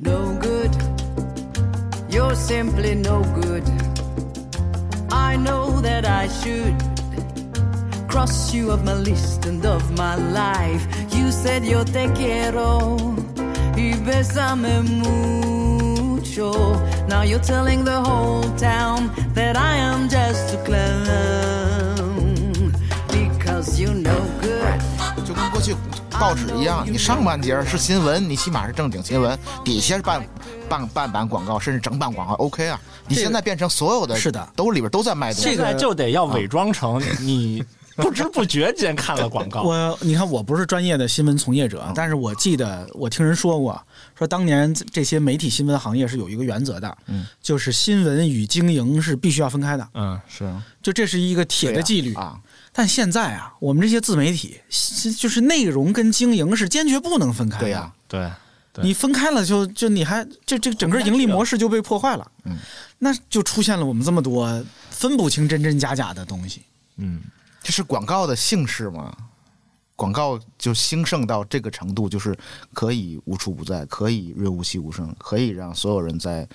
No good. You're simply no good. I know that I should cross you of my list and of my life. You said yo te quiero y besame mucho. Now you're telling the whole town that I am just a clown because you're no good. 就跟过去报纸一样，你上半截是新闻，你起码是正经新闻，底下是半半半版广告，甚至整版广告，OK 啊。你现在变成所有的是的都里边都在卖东西。现在就得要伪装成你 不知不觉间看了广告。我你看，我不是专业的新闻从业者，但是我记得我听人说过，说当年这些媒体新闻行业是有一个原则的，嗯，就是新闻与经营是必须要分开的，嗯，是啊就这是一个铁的纪律。啊，但现在啊，我们这些自媒体，是就是内容跟经营是坚决不能分开的。对呀、对，对你分开了就就你还这这整个盈利模式就被破坏了，嗯，那就出现了我们这么多分不清真真假假的东西。嗯，这是广告的姓氏吗？广告就兴盛到这个程度，就是可以无处不在，可以润物细无声，可以让所有人在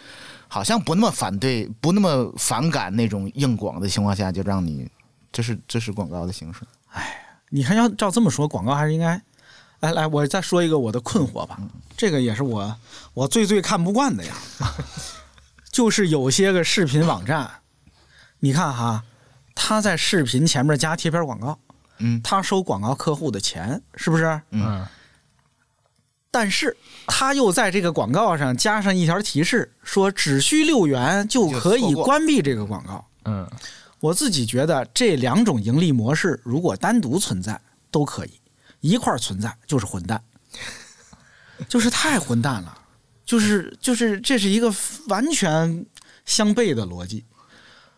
好像不那么反对、不那么反感那种硬广的情况下，就让你，这是这是广告的形式。哎你看，要照这么说，广告还是应该。来来，我再说一个我的困惑吧，这个也是我我最最看不惯的呀，就是有些个视频网站，你看哈，他在视频前面加贴片广告，嗯他收广告客户的钱，是不是？嗯，但是他又在这个广告上加上一条提示，说只需六元就可以关闭这个广告。嗯，我自己觉得这两种盈利模式如果单独存在都可以，一块儿存在就是混蛋，就是太混蛋了，就是就是这是一个完全相悖的逻辑。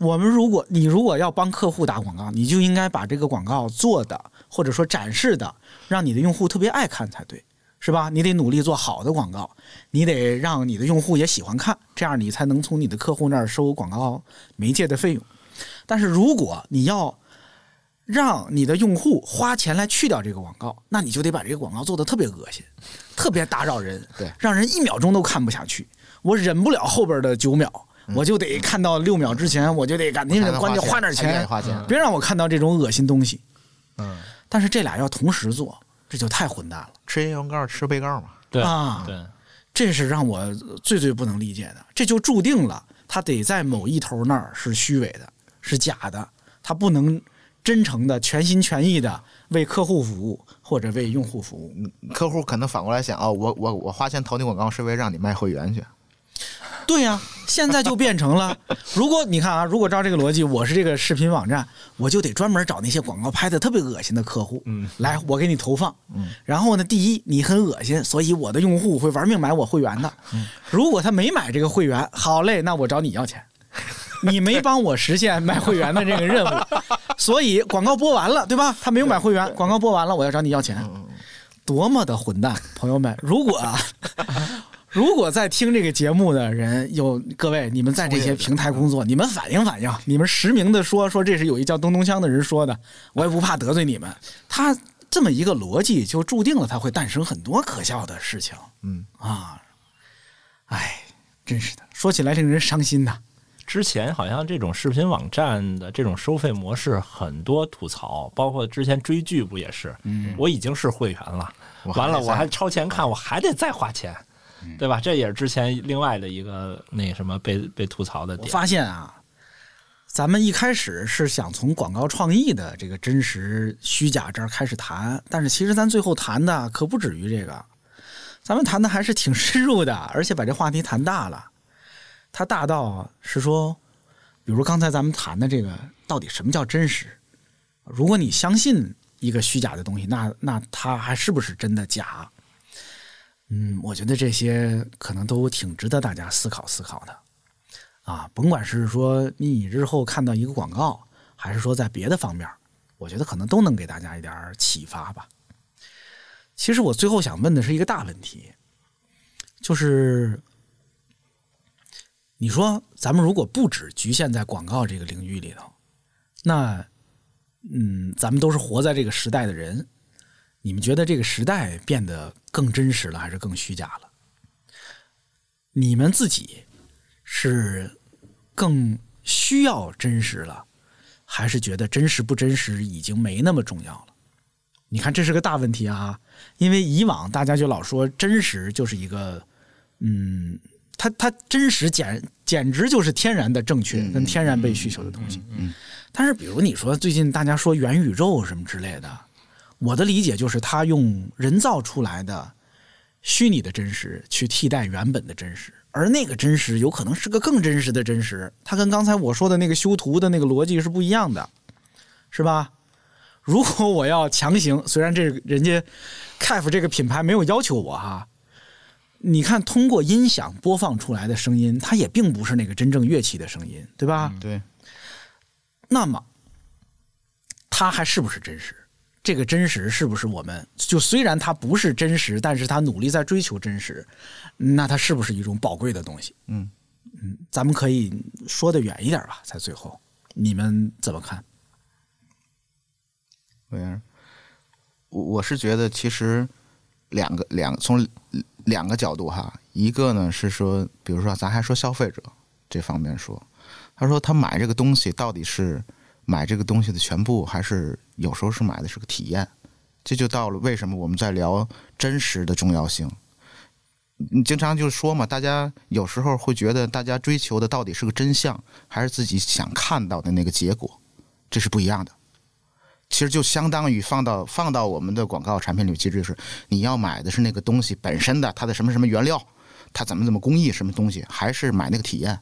我们如果你如果要帮客户打广告，你就应该把这个广告做的或者说展示的，让你的用户特别爱看才对，是吧？你得努力做好的广告，你得让你的用户也喜欢看，这样你才能从你的客户那儿收广告媒介的费用。但是如果你要让你的用户花钱来去掉这个广告，那你就得把这个广告做的特别恶心，特别打扰人，对让人一秒钟都看不下去。我忍不了后边的九秒，我就得看到六秒之前，我就得赶紧关键花花点钱。别让我看到这种恶心东西。嗯，但是这俩要同时做，这就太混蛋了。吃广告吃被告嘛，对啊对，这是让我最最不能理解的，这就注定了他得在某一头那儿是虚伪的，是假的，他不能真诚的、全心全意的为客户服务或者为用户服务。客户可能反过来想，哦，我我我花钱投你广告是为了让你卖会员去。对呀、现在就变成了，如果你看啊，如果照这个逻辑，我是这个视频网站，我就得专门找那些广告拍的特别恶心的客户，嗯，来我给你投放，嗯，然后呢，第一你很恶心，所以我的用户会玩命买我会员的，嗯如果他没买这个会员，好嘞，那我找你要钱。你没帮我实现买会员的这个任务，所以广告播完了，对吧？他没有买会员，广告播完了，我要找你要钱，多么的混蛋！朋友们，如果啊，如果在听这个节目的人有各位，你们在这些平台工作，你们反映反映，你们实名的说说这是有一叫东东锵的人说的，我也不怕得罪你们。他这么一个逻辑，就注定了他会诞生很多可笑的事情。嗯啊，哎，真是的，说起来令人伤心呐。之前好像这种视频网站的这种收费模式很多吐槽，包括之前追剧不也是？嗯我已经是会员了，完了我还超前看，我还得再花钱，对吧？这也是之前另外的一个那什么被被吐槽的点我。发现啊，咱们一开始是想从广告创意的这个真实虚假这儿开始谈，但是其实咱最后谈的可不止于这个，咱们谈的还是挺 深入的，而且把这话题谈大了。它大到是说，比如刚才咱们谈的这个，到底什么叫真实？如果你相信一个虚假的东西，那那它还是不是真的假？嗯，我觉得这些可能都挺值得大家思考思考的。啊，甭管是说你日后看到一个广告，还是说在别的方面，我觉得可能都能给大家一点启发吧。其实我最后想问的是一个大问题，就是你说咱们如果不只局限在广告这个领域里头，那嗯，咱们都是活在这个时代的人，你们觉得这个时代变得更真实了，还是更虚假了？你们自己是更需要真实了，还是觉得真实不真实已经没那么重要了？你看，这是个大问题啊！因为以往大家就老说真实就是一个，嗯，它它真实简简直就是天然的正确跟天然被需求的东西。嗯但是比如你说最近大家说元宇宙什么之类的，我的理解就是他用人造出来的虚拟的真实去替代原本的真实，而那个真实有可能是个更真实的真实，它跟刚才我说的那个修图的那个逻辑是不一样的，是吧？如果我要强行，虽然这人家 CAF 这个品牌没有要求我哈，你看通过音响播放出来的声音，它也并不是那个真正乐器的声音，对吧？对，那么，它还是不是真实？这个真实是不是我们就虽然它不是真实，但是它努力在追求真实，那它是不是一种宝贵的东西？嗯嗯，咱们可以说的远一点吧，在最后，你们怎么看？我我我是觉得其实两个两从两个角度哈，一个呢是说，比如说咱还说消费者这方面说，他说他买这个东西到底是买这个东西的全部，还是有时候是买的是个体验？这就到了为什么我们在聊真实的重要性。你经常就是说嘛，大家有时候会觉得大家追求的到底是个真相，还是自己想看到的那个结果，这是不一样的。其实就相当于放到放到我们的广告产品里，其实就是你要买的是那个东西本身的它的什么什么原料，它怎么怎么工艺什么东西，还是买那个体验，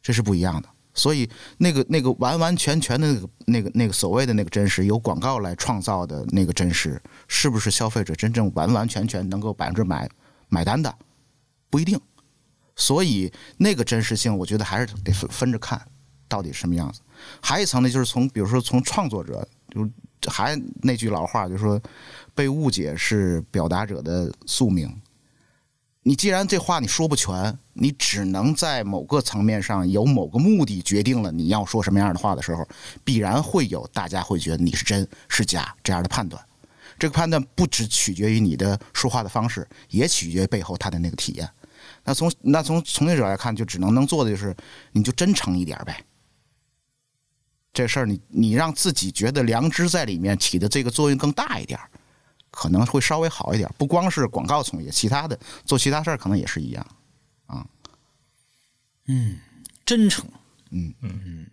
这是不一样的。所以那个那个完完全全的那个那个那个所谓的那个真实，由广告来创造的那个真实，是不是消费者真正完完全全能够百分之百买单的，不一定。所以那个真实性，我觉得还是得分分着看，到底什么样子。还有一层呢，就是从比如说从创作者，就还那句老话，就是说被误解是表达者的宿命。你既然这话你说不全，你只能在某个层面上有某个目的决定了你要说什么样的话的时候，必然会有大家会觉得你是真是假这样的判断。这个判断不只取决于你的说话的方式，也取决于背后他的那个体验。那从那从从业者来看，就只能能做的就是，你就真诚一点呗。这事儿你你让自己觉得良知在里面起的这个作用更大一点儿，可能会稍微好一点。不光是广告从业，其他的做其他事儿可能也是一样啊。嗯。真诚，嗯嗯，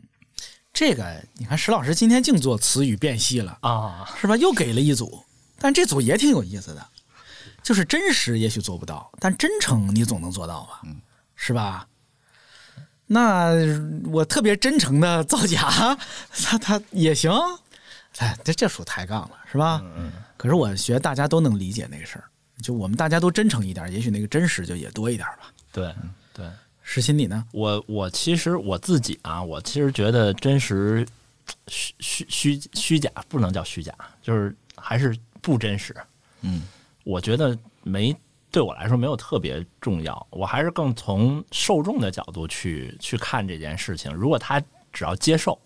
这个你看石老师今天净做词语辨析了，啊，是吧？又给了一组，但这组也挺有意思的，就是真实也许做不到，但真诚你总能做到吧？是吧？那我特别真诚的造假，他他也行，哎，这这属抬杠了，是吧？嗯。可是我觉得大家都能理解那个事儿，就我们大家都真诚一点，也许那个真实就也多一点吧。对对，实心你呢？我我其实我自己啊，我其实觉得真实虚虚虚虚假不能叫虚假，就是还是不真实。嗯，我觉得没对我来说没有特别重要，我还是更从受众的角度去去看这件事情。如果他只要接受，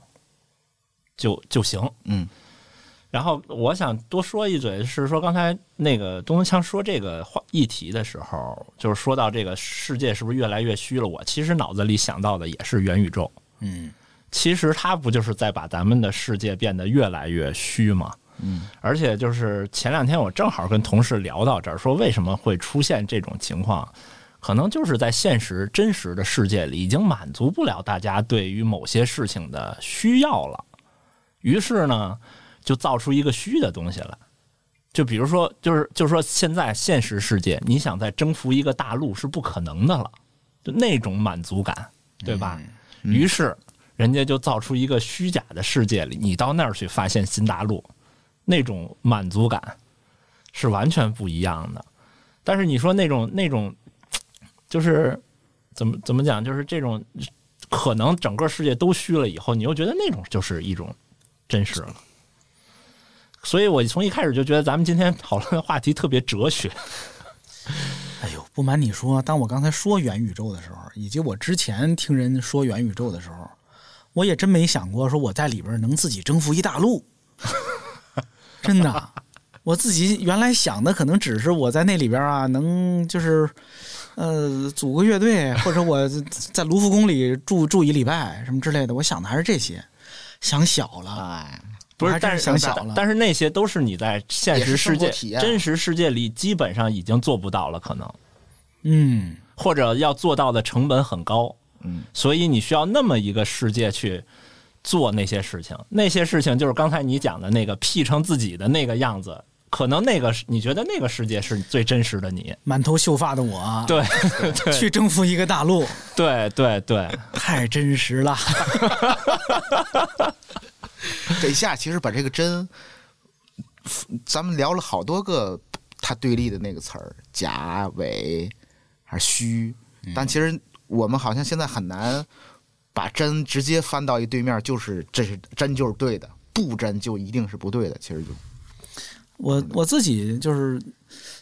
就就行。嗯。然后我想多说一嘴，是说刚才那个东东强说这个话议题的时候，就是说到这个世界是不是越来越虚了？我其实脑子里想到的也是元宇宙。嗯，其实它不就是在把咱们的世界变得越来越虚吗？嗯，而且就是前两天我正好跟同事聊到这儿，说为什么会出现这种情况，可能就是在现实真实的世界里已经满足不了大家对于某些事情的需要了，于是呢。就造出一个虚的东西来，就比如说，就是就是说，现在现实世界，你想再征服一个大陆是不可能的了，就那种满足感，对吧？于是人家就造出一个虚假的世界里，你到那儿去发现新大陆，那种满足感是完全不一样的。但是你说那种那种，就是怎么怎么讲，就是这种可能整个世界都虚了以后，你又觉得那种就是一种真实了。所以我从一开始就觉得咱们今天讨论的话题特别哲学。哎呦，不瞒你说，当我刚才说元宇宙的时候，以及我之前听人说元宇宙的时候，我也真没想过说我在里边能自己征服一大陆。真的，我自己原来想的可能只是我在那里边啊，能就是呃组个乐队，或者我在卢浮宫里住住一礼拜什么之类的。我想的还是这些，想小了。哎，不是，但是想小了但是那些都是你在现实世界真实世界里基本上已经做不到了，可能。嗯，或者要做到的成本很高。嗯，所以你需要那么一个世界去做那些事情，那些事情就是刚才你讲的那个 P 成自己的那个样子，可能那个是你觉得那个世界是最真实的你。满头秀发的我，对 对去征服一个大陆，对对对，太真实了。这一下其实把这个真，咱们聊了好多个它对立的那个词儿，假伪还是虚，但其实我们好像现在很难把真直接翻到一对面，就是这是真就是对的，不真就一定是不对的。其实就我我自己就是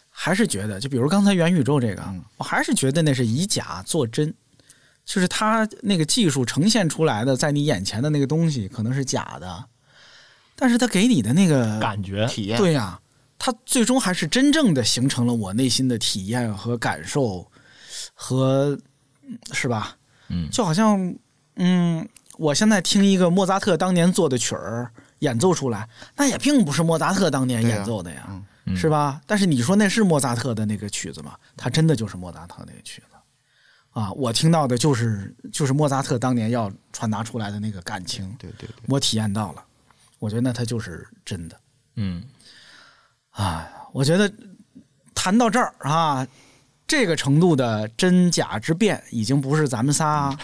还是觉得，就比如刚才元宇宙这个，我还是觉得那是以假做真，就是它那个技术呈现出来的，在你眼前的那个东西可能是假的，但是它给你的那个感觉体验对呀、它最终还是真正的形成了我内心的体验和感受，和嗯是吧？嗯就好像嗯，我现在听一个莫扎特当年做的曲儿演奏出来，那也并不是莫扎特当年演奏的呀，嗯是吧？但是你说那是莫扎特的那个曲子吗？他真的就是莫扎特那个曲子啊！我听到的就是就是莫扎特当年要传达出来的那个感情，对对对，我体验到了，我觉得那它就是真的。嗯啊，我觉得谈到这儿啊，这个程度的真假之辩，已经不是咱们仨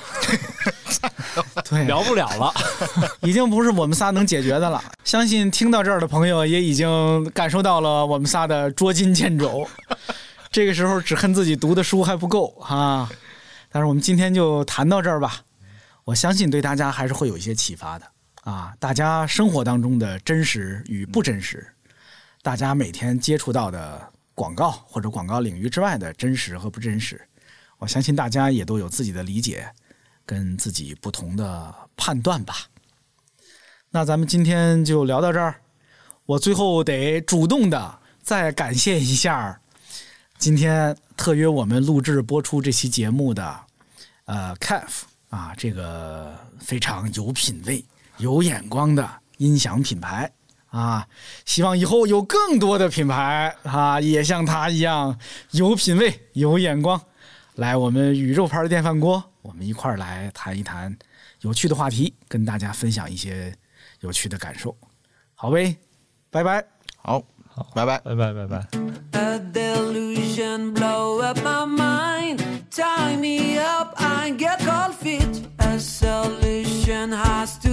对聊不了了。已经不是我们仨能解决的了。相信听到这儿的朋友也已经感受到了我们仨的捉襟见肘。这个时候只恨自己读的书还不够啊！但是我们今天就谈到这儿吧，我相信对大家还是会有一些启发的啊！大家生活当中的真实与不真实，大家每天接触到的广告或者广告领域之外的真实和不真实，我相信大家也都有自己的理解跟自己不同的判断吧。那咱们今天就聊到这儿，我最后得主动的再感谢一下今天特约我们录制播出这期节目的呃 CAF 啊，这个非常有品位、有眼光的音响品牌啊希望以后有更多的品牌啊也像他一样有品位有眼光。来我们宇宙牌的电饭锅我们一块儿来谈一谈有趣的话题跟大家分享一些有趣的感受。好呗拜拜。好好拜拜。拜拜拜拜。A delusion blow up my mind. Tie me up i get cold feet a solution has to